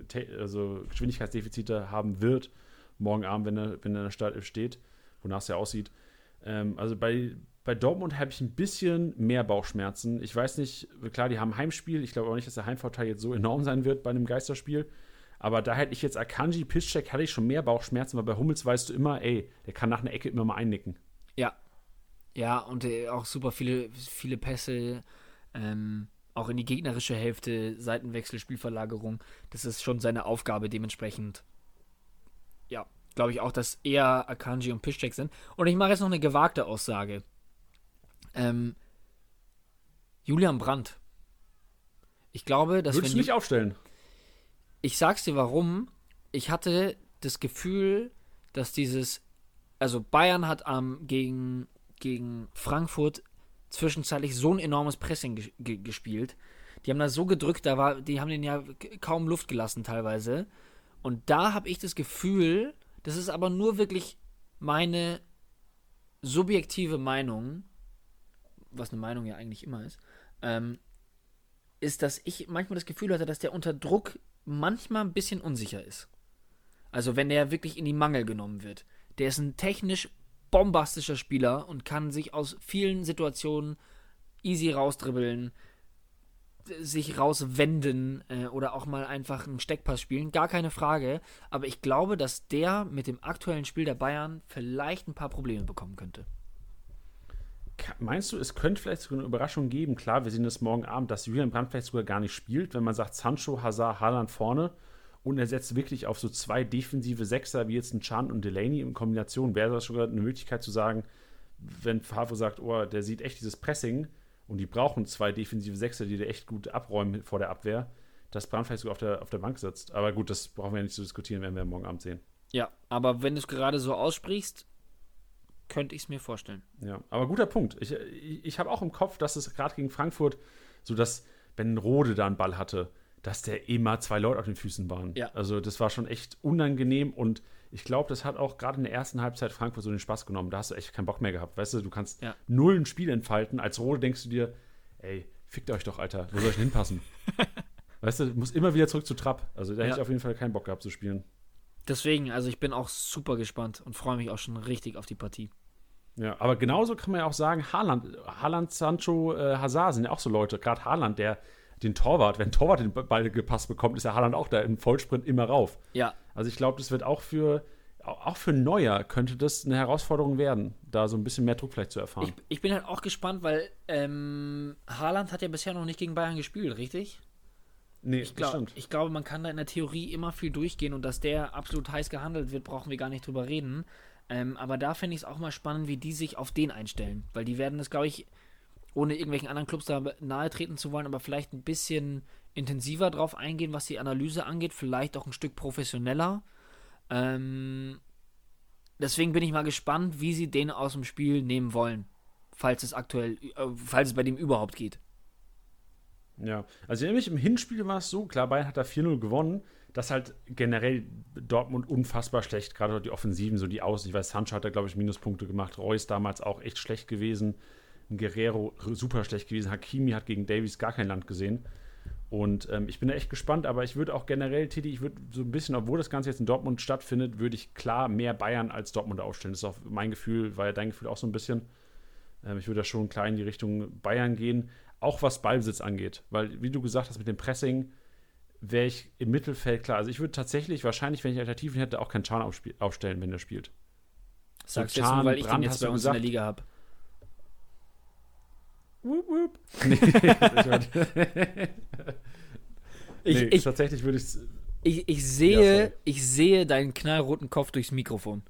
te- also Geschwindigkeitsdefizite haben wird, morgen Abend, wenn er, wenn er in der Startelf steht, wonach es ja aussieht. Ähm, also bei, bei Dortmund habe ich ein bisschen mehr Bauchschmerzen. Ich weiß nicht, klar, die haben ein Heimspiel. Ich glaube auch nicht, dass der Heimvorteil jetzt so enorm sein wird bei einem Geisterspiel. Aber da hätte ich jetzt Akanji, Piszczek, hatte ich schon mehr Bauchschmerzen, weil bei Hummels weißt du immer, ey, der kann nach einer Ecke immer mal einnicken. Ja. Ja, und äh, auch super viele, viele Pässe, ähm, auch in die gegnerische Hälfte, Seitenwechsel, Spielverlagerung. Das ist schon seine Aufgabe dementsprechend. Ja, glaube ich auch, dass eher Akanji und Piszczek sind. Und ich mache jetzt noch eine gewagte Aussage. Ähm, Julian Brandt. Ich glaube, dass Würdest du wenn nicht aufstellen? Ich sag's dir warum. Ich hatte das Gefühl, dass dieses, also Bayern hat am gegen, gegen Frankfurt zwischenzeitlich so ein enormes Pressing ges ge gespielt. Die haben da so gedrückt, da war, die haben den ja kaum Luft gelassen teilweise. Und da habe ich das Gefühl, das ist aber nur wirklich meine subjektive Meinung, was eine Meinung ja eigentlich immer ist, ähm, ist, dass ich manchmal das Gefühl hatte, dass der unter Druck manchmal ein bisschen unsicher ist. Also wenn der wirklich in die Mangel genommen wird. Der ist ein technisch bombastischer Spieler und kann sich aus vielen Situationen easy rausdribbeln, sich rauswenden äh, oder auch mal einfach einen Steckpass spielen. Gar keine Frage. Aber ich glaube, dass der mit dem aktuellen Spiel der Bayern vielleicht ein paar Probleme bekommen könnte. Meinst du, es könnte vielleicht sogar eine Überraschung geben? Klar, wir sehen das morgen Abend, dass Julian Brandt vielleicht sogar gar nicht spielt, wenn man sagt Sancho, Hazard, Haaland vorne und er setzt wirklich auf so zwei defensive Sechser wie jetzt ein Chan und Delaney in Kombination. Wäre das sogar eine Möglichkeit zu sagen, wenn Favre sagt, oh, der sieht echt dieses Pressing und die brauchen zwei defensive Sechser, die dir echt gut abräumen vor der Abwehr, dass Brandt vielleicht sogar auf der, auf der Bank sitzt. Aber gut, das brauchen wir ja nicht zu diskutieren, werden wir morgen Abend sehen. Ja, aber wenn du es gerade so aussprichst, könnte ich es mir vorstellen. Ja, aber guter Punkt. Ich, ich, ich habe auch im Kopf, dass es gerade gegen Frankfurt so, dass, wenn Rode da einen Ball hatte, dass der immer zwei Leute auf den Füßen waren. Ja. Also das war schon echt unangenehm und ich glaube, das hat auch gerade in der ersten Halbzeit Frankfurt so den Spaß genommen. Da hast du echt keinen Bock mehr gehabt. Weißt du, du kannst Ja. null ein Spiel entfalten. Als Rode denkst du dir, ey, fickt euch doch, Alter. Wo soll ich denn hinpassen? weißt du, du musst immer wieder zurück zu Trapp. Also da Ja. hätte ich auf jeden Fall keinen Bock gehabt zu spielen. Deswegen, also ich bin auch super gespannt und freue mich auch schon richtig auf die Partie. Ja, aber genauso kann man ja auch sagen, Haaland, Haaland, Sancho, äh, Hazard sind ja auch so Leute. Gerade Haaland, der den Torwart, wenn Torwart den Ball gepasst bekommt, ist ja Haaland auch da im Vollsprint immer rauf. Ja, Also ich glaube, das wird auch für auch für Neuer könnte das eine Herausforderung werden, da so ein bisschen mehr Druck vielleicht zu erfahren. ich, ich bin halt auch gespannt, weil ähm, Haaland hat ja bisher noch nicht gegen Bayern gespielt, richtig? nee, Ich, glaub, ich glaube, man kann da in der Theorie immer viel durchgehen und dass der absolut heiß gehandelt wird, brauchen wir gar nicht drüber reden. Ähm, aber da finde ich es auch mal spannend, wie die sich auf den einstellen. Weil die werden das, glaube ich, ohne irgendwelchen anderen Clubs da nahe treten zu wollen, aber vielleicht ein bisschen intensiver drauf eingehen, was die Analyse angeht, vielleicht auch ein Stück professioneller. Ähm, deswegen bin ich mal gespannt, wie sie den aus dem Spiel nehmen wollen, falls es aktuell, äh, falls es bei dem überhaupt geht. Ja, also nämlich im Hinspiel war es so, klar, Bayern hat da 4-0 gewonnen, dass halt generell Dortmund unfassbar schlecht, gerade die Offensiven, so die Außen. Ich weiß, Sancho hat da, glaube ich, Minuspunkte gemacht, Reus damals auch echt schlecht gewesen, Guerrero super schlecht gewesen, Hakimi hat gegen Davies gar kein Land gesehen. Und ähm, ich bin da echt gespannt, aber ich würde auch generell, Titi, ich würde so ein bisschen, obwohl das Ganze jetzt in Dortmund stattfindet, würde ich klar mehr Bayern als Dortmund aufstellen. Das ist auch mein Gefühl, war ja dein Gefühl auch so ein bisschen. Ähm, ich würde da schon klar in die Richtung Bayern gehen, auch was Ballbesitz angeht. Weil, wie du gesagt hast, mit dem Pressing wäre ich im Mittelfeld klar. Also ich würde tatsächlich, wahrscheinlich, wenn ich Alternativen hätte, auch keinen Chan aufstellen, wenn er spielt. Sagst so, du jetzt nur, weil ich Brand, den jetzt bei uns gesagt? in der Liga habe. Whoop, whoop. Nee, ich, nee, ich, tatsächlich würde ich ich, ich sehe, ja, ich sehe deinen knallroten Kopf durchs Mikrofon.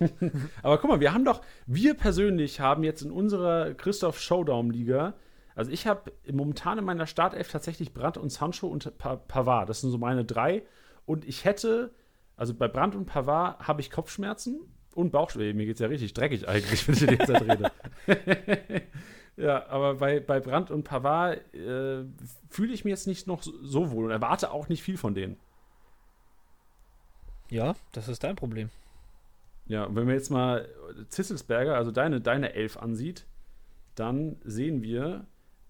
Aber guck mal, wir haben doch, wir persönlich haben jetzt in unserer Christoph Showdown-Liga, also ich habe momentan in meiner Startelf tatsächlich Brandt und Sancho und pa Pavard. Das sind so meine drei. Und ich hätte, also bei Brandt und Pavard habe ich Kopfschmerzen und Bauchschmerzen. Mir geht es ja richtig dreckig eigentlich, wenn ich die ganze Zeit rede. ja, aber bei, bei Brandt und Pavard äh, fühle ich mich jetzt nicht noch so wohl und erwarte auch nicht viel von denen. Ja, das ist dein Problem. Ja, und wenn man jetzt mal Zisselsberger, also deine, deine Elf ansieht, dann sehen wir,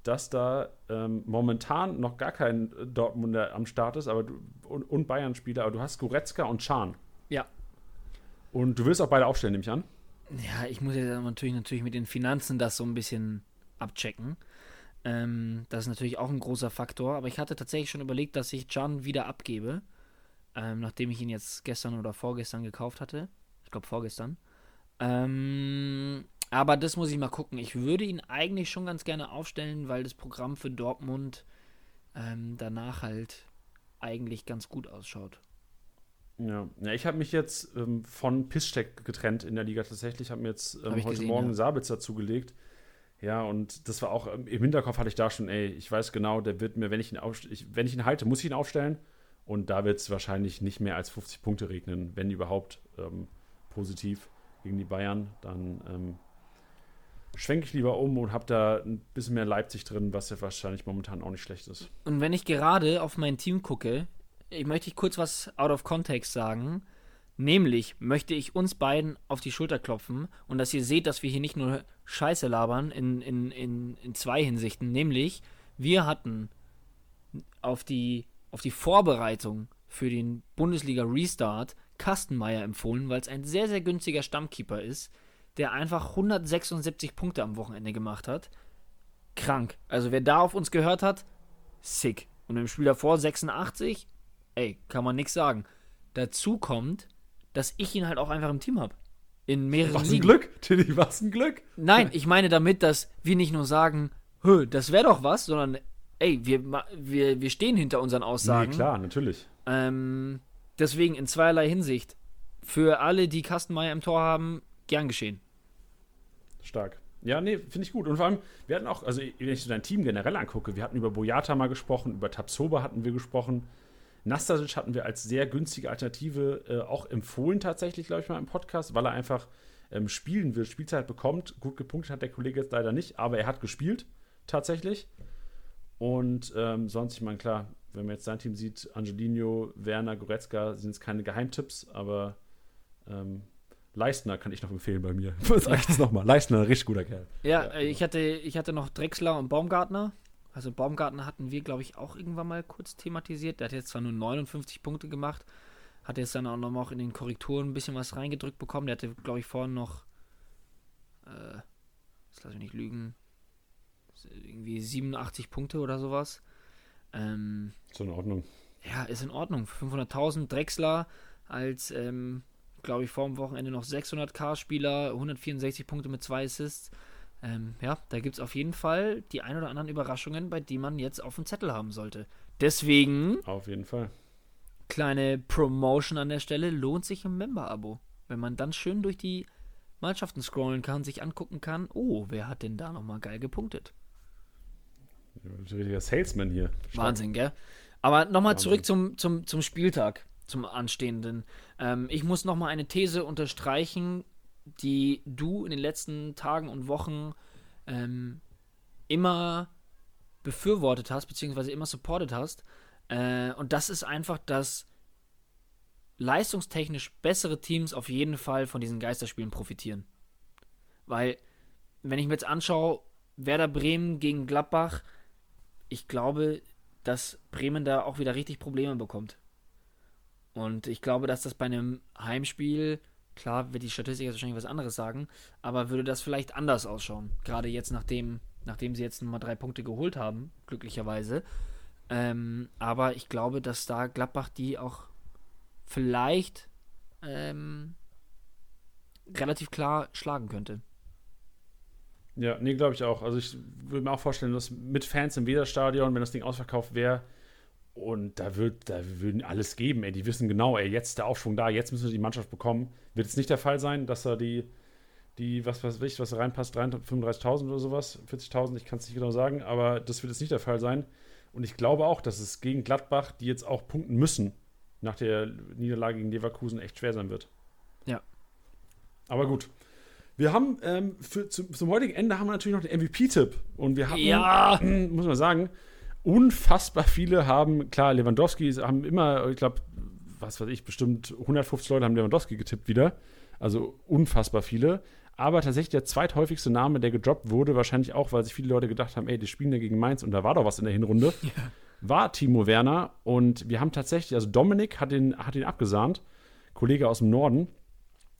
dass da ähm, momentan noch gar kein Dortmunder am Start ist aber du, und, und Bayern-Spieler, aber du hast Goretzka und Schahn. Ja. Und du willst auch beide aufstellen, nehme ich an? Ja, ich muss ja natürlich, natürlich mit den Finanzen das so ein bisschen abchecken. Ähm, das ist natürlich auch ein großer Faktor, aber ich hatte tatsächlich schon überlegt, dass ich Can wieder abgebe, ähm, nachdem ich ihn jetzt gestern oder vorgestern gekauft hatte. Ich glaube vorgestern. Ähm, aber das muss ich mal gucken. Ich würde ihn eigentlich schon ganz gerne aufstellen, weil das Programm für Dortmund ähm, danach halt eigentlich ganz gut ausschaut. Ja, ja ich habe mich jetzt ähm, von Piszczek getrennt in der Liga tatsächlich. habe mir jetzt ähm, hab heute gesehen, Morgen ja. Sabitzer zugelegt. Ja, und das war auch ähm, im Hinterkopf hatte ich da schon, ey, ich weiß genau, der wird mir, wenn ich ihn, ich, wenn ich ihn halte, muss ich ihn aufstellen. Und da wird es wahrscheinlich nicht mehr als 50 Punkte regnen, wenn überhaupt ähm, positiv gegen die Bayern. Dann ähm, schwenke ich lieber um und habe da ein bisschen mehr Leipzig drin, was ja wahrscheinlich momentan auch nicht schlecht ist. Und wenn ich gerade auf mein Team gucke, ich möchte ich kurz was out of context sagen. Nämlich möchte ich uns beiden auf die Schulter klopfen und dass ihr seht, dass wir hier nicht nur Scheiße labern in, in, in, in zwei Hinsichten. Nämlich, wir hatten auf die, auf die Vorbereitung für den Bundesliga Restart Kastenmeier empfohlen, weil es ein sehr, sehr günstiger Stammkeeper ist der einfach 176 Punkte am Wochenende gemacht hat. Krank. Also wer da auf uns gehört hat, sick. Und im Spiel davor 86, ey, kann man nichts sagen. Dazu kommt, dass ich ihn halt auch einfach im Team habe. In mehreren Was ein Glück, Tilly, was ein Glück. Nein, ich meine damit, dass wir nicht nur sagen, Hö, das wäre doch was, sondern ey, wir, wir, wir stehen hinter unseren Aussagen. Nee, klar, natürlich. Ähm, deswegen in zweierlei Hinsicht. Für alle, die Kastenmeier im Tor haben, gern geschehen. Stark. Ja, nee, finde ich gut. Und vor allem, wir hatten auch, also wenn ich so dein Team generell angucke, wir hatten über Boyata mal gesprochen, über Tabsoba hatten wir gesprochen. Nastasic hatten wir als sehr günstige Alternative äh, auch empfohlen, tatsächlich, glaube ich, mal im Podcast, weil er einfach ähm, spielen will, Spielzeit bekommt. Gut gepunktet hat der Kollege jetzt leider nicht, aber er hat gespielt, tatsächlich. Und ähm, sonst, ich meine, klar, wenn man jetzt sein Team sieht, Angelino, Werner, Goretzka sind es keine Geheimtipps, aber ähm, Leistner kann ich noch empfehlen bei mir. Sag ich das nochmal. Leistner, richtig guter Kerl. Ja, ja, äh, ich hatte, ich hatte noch Drexler und Baumgartner. Also Baumgartner hatten wir, glaube ich, auch irgendwann mal kurz thematisiert. Der hat jetzt zwar nur 59 Punkte gemacht, hat jetzt dann auch noch mal in den Korrekturen ein bisschen was reingedrückt bekommen. Der hatte, glaube ich, vorhin noch, äh, das lass mich nicht lügen, irgendwie 87 Punkte oder sowas. Ähm, ist in Ordnung. Ja, ist in Ordnung. 500.000 Drexler als ähm, glaube ich, vor dem Wochenende noch 600k-Spieler, 164 Punkte mit zwei Assists. Ähm, ja, da gibt es auf jeden Fall die ein oder anderen Überraschungen, bei denen man jetzt auf dem Zettel haben sollte. Deswegen. Auf jeden Fall. Kleine Promotion an der Stelle: lohnt sich ein Member-Abo. Wenn man dann schön durch die Mannschaften scrollen kann, sich angucken kann, oh, wer hat denn da nochmal geil gepunktet? Ein richtiger Salesman hier. Wahnsinn, gell? Aber nochmal zurück zum, zum, zum Spieltag, zum anstehenden. Ähm, ich muss nochmal eine These unterstreichen, die du in den letzten Tagen und Wochen ähm, immer befürwortet hast, beziehungsweise immer supportet hast. Äh, und das ist einfach, dass leistungstechnisch bessere Teams auf jeden Fall von diesen Geisterspielen profitieren. Weil, wenn ich mir jetzt anschaue, Werder Bremen gegen Gladbach, ich glaube, dass Bremen da auch wieder richtig Probleme bekommt. Und ich glaube, dass das bei einem Heimspiel, klar wird die Statistik jetzt wahrscheinlich was anderes sagen, aber würde das vielleicht anders ausschauen. Gerade jetzt, nachdem, nachdem sie jetzt nochmal drei Punkte geholt haben, glücklicherweise. Ähm, aber ich glaube, dass da Gladbach die auch vielleicht ähm, relativ klar schlagen könnte. Ja, nee, glaube ich auch. Also ich würde mir auch vorstellen, dass mit Fans im Weserstadion, wenn das Ding ausverkauft wäre, und da wird, da würden alles geben, ey. Die wissen genau, ey, jetzt ist der Aufschwung da, jetzt müssen wir die Mannschaft bekommen. Wird es nicht der Fall sein, dass da die, die, was weiß ich, was da reinpasst, 35.000 oder sowas, 40.000, ich kann es nicht genau sagen, aber das wird jetzt nicht der Fall sein. Und ich glaube auch, dass es gegen Gladbach, die jetzt auch punkten müssen, nach der Niederlage gegen Leverkusen echt schwer sein wird. Ja. Aber gut. Wir haben ähm, für, zum, zum heutigen Ende haben wir natürlich noch den MVP-Tipp. Und wir haben, Ja. muss man sagen, unfassbar viele haben, klar, Lewandowski haben immer, ich glaube, was weiß ich, bestimmt 150 Leute haben Lewandowski getippt wieder. Also unfassbar viele. Aber tatsächlich der zweithäufigste Name, der gedroppt wurde, wahrscheinlich auch, weil sich viele Leute gedacht haben, ey, die spielen ja gegen Mainz und da war doch was in der Hinrunde, war Timo Werner. Und wir haben tatsächlich, also Dominik hat ihn, hat ihn abgesahnt, Kollege aus dem Norden.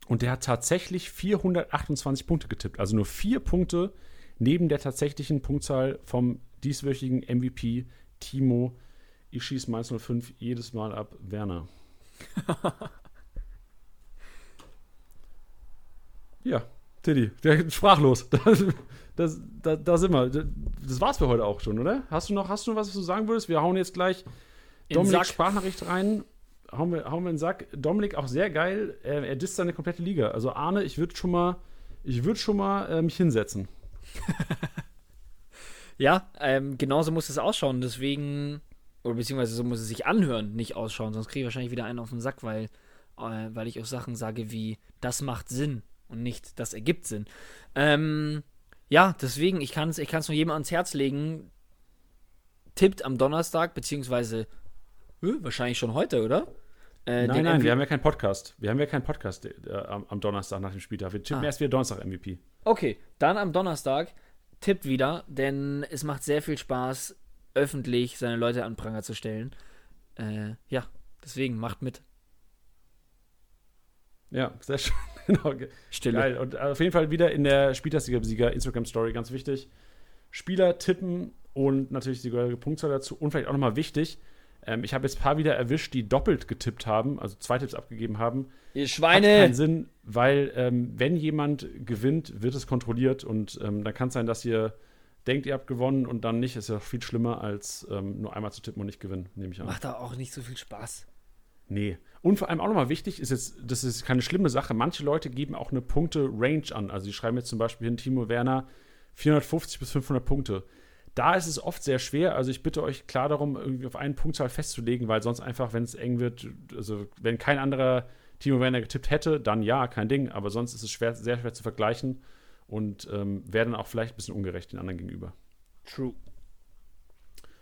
Und der hat tatsächlich 428 Punkte getippt. Also nur vier Punkte neben der tatsächlichen Punktzahl vom dieswöchigen MVP Timo. Ich schieße Mainz 05 jedes Mal ab Werner. ja, Tiddy, der sprachlos. Das, das, da, da sind wir. Das war's für heute auch schon, oder? Hast du noch, hast du noch was, was du sagen würdest? Wir hauen jetzt gleich In Dominik Sack. Sprachnachricht rein. Hauen wir, hauen wir in den Sack. Dominik auch sehr geil. Er, er disst seine komplette Liga. Also Arne, ich würde schon mal, ich würde schon mal äh, mich hinsetzen. Ja, ähm, genauso muss es ausschauen. Deswegen, oder beziehungsweise so muss es sich anhören, nicht ausschauen. Sonst kriege ich wahrscheinlich wieder einen auf den Sack, weil, äh, weil ich auch Sachen sage wie, das macht Sinn und nicht, das ergibt Sinn. Ähm, ja, deswegen, ich kann es ich kann's nur jedem ans Herz legen. Tippt am Donnerstag, beziehungsweise äh, wahrscheinlich schon heute, oder? Äh, nein, nein, MV wir haben ja keinen Podcast. Wir haben ja keinen Podcast äh, am, am Donnerstag nach dem Spieltag. Wir tippen Ah. erst wieder Donnerstag MVP. Okay, dann am Donnerstag tippt wieder, denn es macht sehr viel Spaß, öffentlich seine Leute an Pranger zu stellen. Äh, ja, deswegen macht mit. Ja, sehr schön. genau. ge- Stille. Geil. Und auf jeden Fall wieder in der Spieltagssieger Instagram-Story, ganz wichtig. Spieler tippen und natürlich die gehörige Punktzahl dazu. Und vielleicht auch nochmal wichtig, ähm, ich habe jetzt ein paar wieder erwischt, die doppelt getippt haben, also zwei Tipps abgegeben haben. Ihr Hat Schweine! keinen Sinn, weil ähm, wenn jemand gewinnt, wird es kontrolliert und ähm, dann kann es sein, dass ihr denkt, ihr habt gewonnen und dann nicht. Ist ja viel schlimmer, als ähm, nur einmal zu tippen und nicht gewinnen, nehme ich an. Macht da auch nicht so viel Spaß. Nee. Und vor allem auch nochmal wichtig ist jetzt, das ist keine schlimme Sache. Manche Leute geben auch eine Punkte-Range an. Also die schreiben jetzt zum Beispiel hin, Timo Werner, 450 bis 500 Punkte. Da ist es oft sehr schwer. Also ich bitte euch klar darum, irgendwie auf eine Punktzahl festzulegen, weil sonst einfach, wenn es eng wird, also wenn kein anderer Timo Werner getippt hätte, dann ja, kein Ding. Aber sonst ist es schwer, sehr schwer zu vergleichen und ähm, wäre dann auch vielleicht ein bisschen ungerecht den anderen gegenüber. True.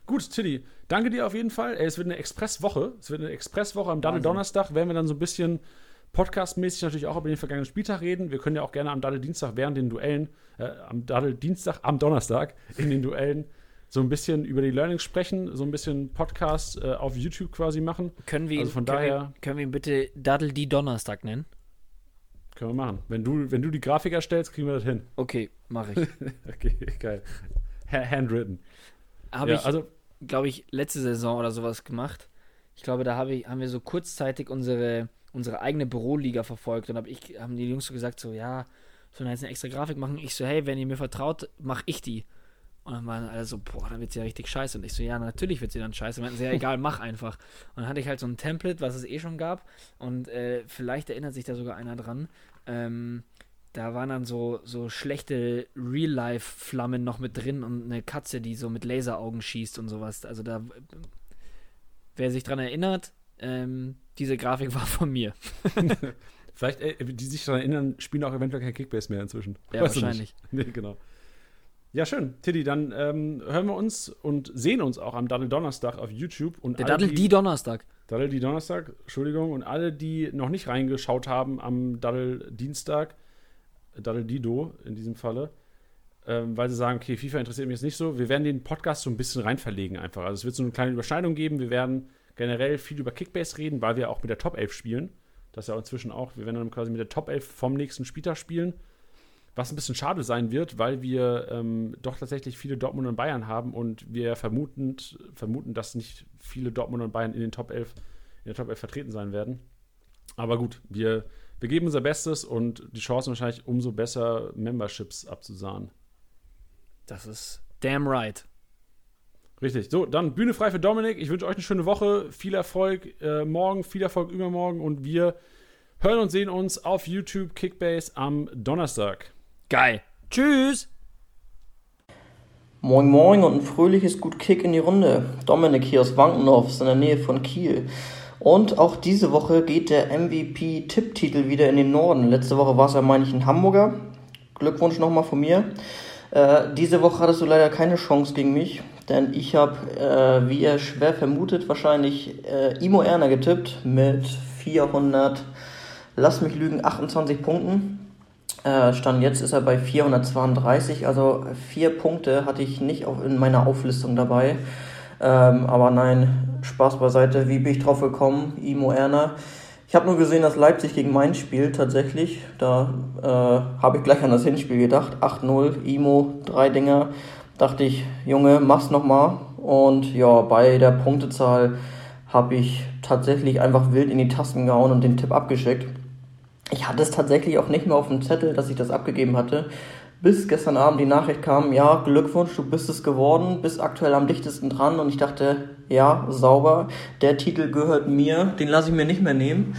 Gut, Tilly, danke dir auf jeden Fall. Ey, Es wird eine Expresswoche. Es wird eine Expresswoche am. Donnerstag. Werden wir dann so ein bisschen podcastmäßig natürlich auch über den vergangenen Spieltag reden. Wir können ja auch gerne am Daddel Dienstag während den Duellen, äh, am Daddel Dienstag, am Donnerstag in den Duellen so ein bisschen über die Learnings sprechen, so ein bisschen Podcast äh, auf YouTube quasi machen. Können wir, Also von können, daher- wir, können wir ihn bitte Daddel die Donnerstag nennen? Können wir machen. Wenn du, wenn du die Grafik erstellst, kriegen wir das hin. Okay, mache ich. Okay, geil. Ha- Handwritten. Habe Ja, ich, also, glaube ich, letzte Saison oder sowas gemacht. Ich glaube, da habe ich, haben wir so kurzzeitig unsere, unsere eigene Büroliga verfolgt und hab ich, haben die Jungs so gesagt, so, ja, sollen wir jetzt eine extra Grafik machen? Ich so, hey, wenn ihr mir vertraut, mache ich die. Und dann waren alle so, boah, dann wird sie ja richtig scheiße. Und ich so, ja, natürlich wird sie dann scheiße. Und meinten sie, ja, egal, mach einfach. Und dann hatte ich halt so ein Template, was es eh schon gab. Und äh, vielleicht erinnert sich da sogar einer dran. Ähm, da waren dann so, so schlechte Real-Life-Flammen noch mit drin und eine Katze, die so mit Laseraugen schießt und sowas. Also da, wer sich dran erinnert, ähm, diese Grafik war von mir. Vielleicht, äh, die sich daran erinnern, spielen auch eventuell kein Kickbase mehr inzwischen. Ja, weißt wahrscheinlich. Nee, genau. Ja, schön. Tiddy, dann ähm, hören wir uns und sehen uns auch am Daddel Donnerstag auf YouTube. Und Der Daddel die Donnerstag. Daddel die Donnerstag, Entschuldigung. Und alle, die noch nicht reingeschaut haben am Daddel Dienstag, Daddel Dido in diesem Falle, ähm, weil sie sagen, okay, FIFA interessiert mich jetzt nicht so. Wir werden den Podcast so ein bisschen rein verlegen einfach. Also es wird so eine kleine Überschneidung geben. Wir werden generell viel über Kickbase reden, weil wir auch mit der Top 11 spielen. Das ist ja inzwischen auch, wir werden dann quasi mit der Top 11 vom nächsten Spieltag spielen. Was ein bisschen schade sein wird, weil wir ähm, doch tatsächlich viele Dortmund und Bayern haben und wir vermuten, vermuten, dass nicht viele Dortmund und Bayern in den Top 11, in der Top 11 vertreten sein werden. Aber gut, wir, wir geben unser Bestes und die Chancen wahrscheinlich umso besser, Memberships abzusahnen. Das ist damn right. Richtig. So, dann Bühne frei für Dominik. Ich wünsche euch eine schöne Woche. Viel Erfolg äh, morgen, viel Erfolg übermorgen und wir hören und sehen uns auf YouTube Kickbase am Donnerstag. Geil. Tschüss. Moin Moin und ein fröhliches Gut Kick in die Runde. Dominik hier aus Wankenhof, in der Nähe von Kiel. Und auch diese Woche geht der MVP-Tipptitel wieder in den Norden. Letzte Woche war es ja, meine ich, ein Hamburger. Glückwunsch nochmal von mir. Äh, diese Woche hattest du leider keine Chance gegen mich, denn ich habe, äh, wie ihr schwer vermutet, wahrscheinlich äh, Imo Erner getippt mit 400, lass mich lügen, 28 Punkten. Äh, Stand jetzt ist er bei 432, also vier Punkte hatte ich nicht auch in meiner Auflistung dabei. Ähm, aber nein, Spaß beiseite, wie bin ich drauf gekommen? Imo Erner. Ich habe nur gesehen, dass Leipzig gegen Mainz spielt, tatsächlich. Da äh, habe ich gleich an das Hinspiel gedacht. 8-0, Imo, drei Dinger. Dachte ich, Junge, mach's nochmal. Und ja, bei der Punktezahl habe ich tatsächlich einfach wild in die Tasten gehauen und den Tipp abgeschickt. Ich hatte es tatsächlich auch nicht mehr auf dem Zettel, dass ich das abgegeben hatte. Bis gestern Abend die Nachricht kam, ja, Glückwunsch, du bist es geworden, bist aktuell am dichtesten dran. Und ich dachte, ja, sauber, der Titel gehört mir, den lasse ich mir nicht mehr nehmen.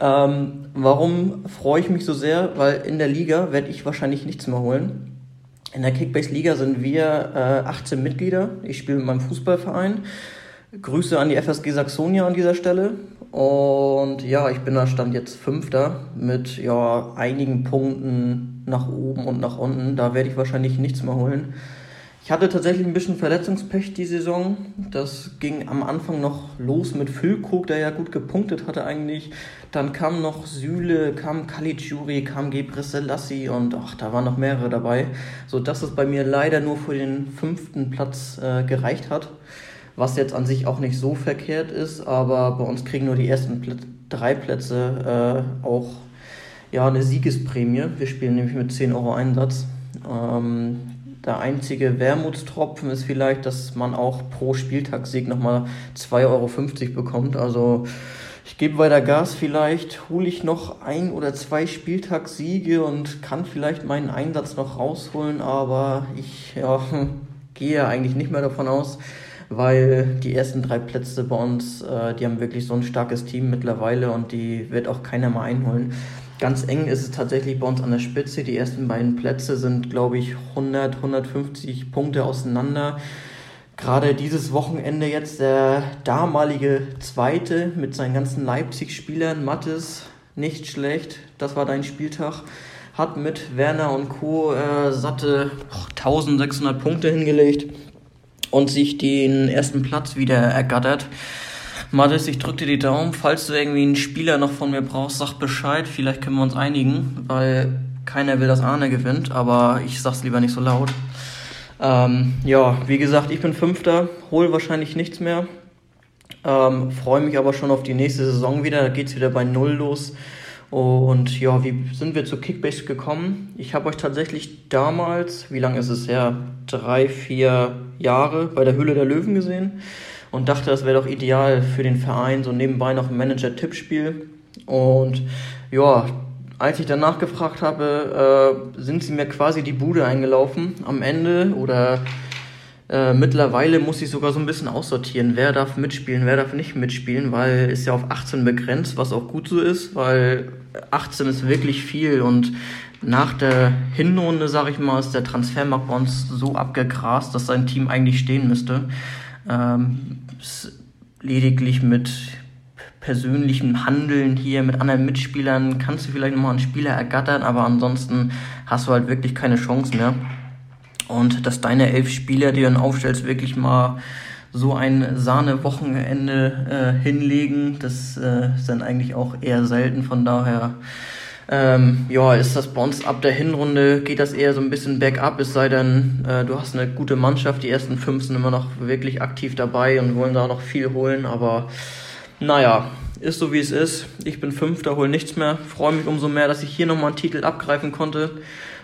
Ähm, warum freue ich mich so sehr? Weil in der Liga werde ich wahrscheinlich nichts mehr holen. In der Kickbase-Liga sind wir äh, 18 Mitglieder. Ich spiele mit meinem Fußballverein. Grüße an die FSG Saxonia an dieser Stelle. Und ja, ich bin da stand jetzt Fünfter mit ja einigen Punkten nach oben und nach unten. Da werde ich wahrscheinlich nichts mehr holen. Ich hatte tatsächlich ein bisschen Verletzungspech die Saison. Das ging am Anfang noch los mit Füllkrug, der ja gut gepunktet hatte eigentlich. Dann kam noch Süle, kam Caligiuri, kam Gebre Selassie und ach, da waren noch mehrere dabei. So dass es bei mir leider nur für den fünften Platz äh, gereicht hat. Was jetzt an sich auch nicht so verkehrt ist, aber bei uns kriegen nur die ersten Pl drei Plätze äh, auch ja, eine Siegesprämie. Wir spielen nämlich mit 10 Euro Einsatz. Ähm, der einzige Wermutstropfen ist vielleicht, dass man auch pro Spieltagssieg nochmal 2,50 Euro bekommt. Also ich gebe weiter Gas, vielleicht hole ich noch ein oder zwei Spieltagssiege und kann vielleicht meinen Einsatz noch rausholen, aber ich ja, gehe eigentlich nicht mehr davon aus, weil die ersten drei Plätze bei uns, äh, die haben wirklich so ein starkes Team mittlerweile und die wird auch keiner mal einholen. Ganz eng ist es tatsächlich bei uns an der Spitze. Die ersten beiden Plätze sind, glaube ich, 100, 150 Punkte auseinander. Gerade dieses Wochenende jetzt der damalige Zweite mit seinen ganzen Leipzig-Spielern, Mattes, nicht schlecht. Das war dein Spieltag. Hat mit Werner und Co. Äh, satte oh, 1600 Punkte hingelegt und sich den ersten Platz wieder ergattert. Mathis, ich drücke dir die Daumen. Falls du irgendwie einen Spieler noch von mir brauchst, sag Bescheid. Vielleicht können wir uns einigen, weil keiner will, dass Arne gewinnt, aber ich sag's lieber nicht so laut. Ähm, ja, wie gesagt, ich bin Fünfter, hol wahrscheinlich nichts mehr. Ähm, Freue mich aber schon auf die nächste Saison wieder. Da geht's wieder bei Null los. Und ja, wie sind wir zu Kickbase gekommen? Ich habe euch tatsächlich damals, wie lange ist es her? Drei, vier Jahre bei der Höhle der Löwen gesehen und dachte, das wäre doch ideal für den Verein, so nebenbei noch ein Manager-Tippspiel. Und ja, als ich danach gefragt habe, äh, sind sie mir quasi die Bude eingelaufen am Ende oder Äh, mittlerweile muss ich sogar so ein bisschen aussortieren, wer darf mitspielen, wer darf nicht mitspielen, weil ist ja auf 18 begrenzt, was auch gut so ist, weil 18 ist wirklich viel und nach der Hinrunde, sag ich mal, ist der Transfermarkt bei uns so abgegrast, dass sein Team eigentlich stehen müsste. Ähm, lediglich mit persönlichem Handeln hier mit anderen Mitspielern kannst du vielleicht nochmal einen Spieler ergattern, aber ansonsten hast du halt wirklich keine Chance mehr. Und dass deine elf Spieler, die du dann aufstellst, wirklich mal so ein Sahne-Wochenende äh, hinlegen, das äh, ist dann eigentlich auch eher selten. Von daher, ähm, ja, ist das bei uns ab der Hinrunde, geht das eher so ein bisschen bergab, es sei denn, äh, du hast eine gute Mannschaft. Die ersten fünf sind immer noch wirklich aktiv dabei und wollen da noch viel holen, aber naja, ist so wie es ist. Ich bin Fünfter, hole nichts mehr. Freue mich umso mehr, dass ich hier nochmal einen Titel abgreifen konnte.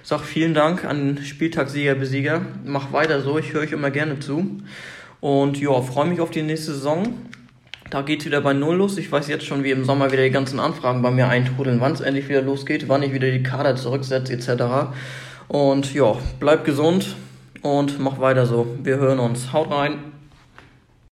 Sag vielen Dank an Spieltagssieger, Besieger. Mach weiter so, ich höre euch immer gerne zu. Und ja, freue mich auf die nächste Saison. Da geht's wieder bei Null los. Ich weiß jetzt schon, wie im Sommer wieder die ganzen Anfragen bei mir eintrudeln, wann es endlich wieder losgeht, wann ich wieder die Kader zurücksetze, etc. Und ja, bleib gesund und mach weiter so. Wir hören uns. Haut rein.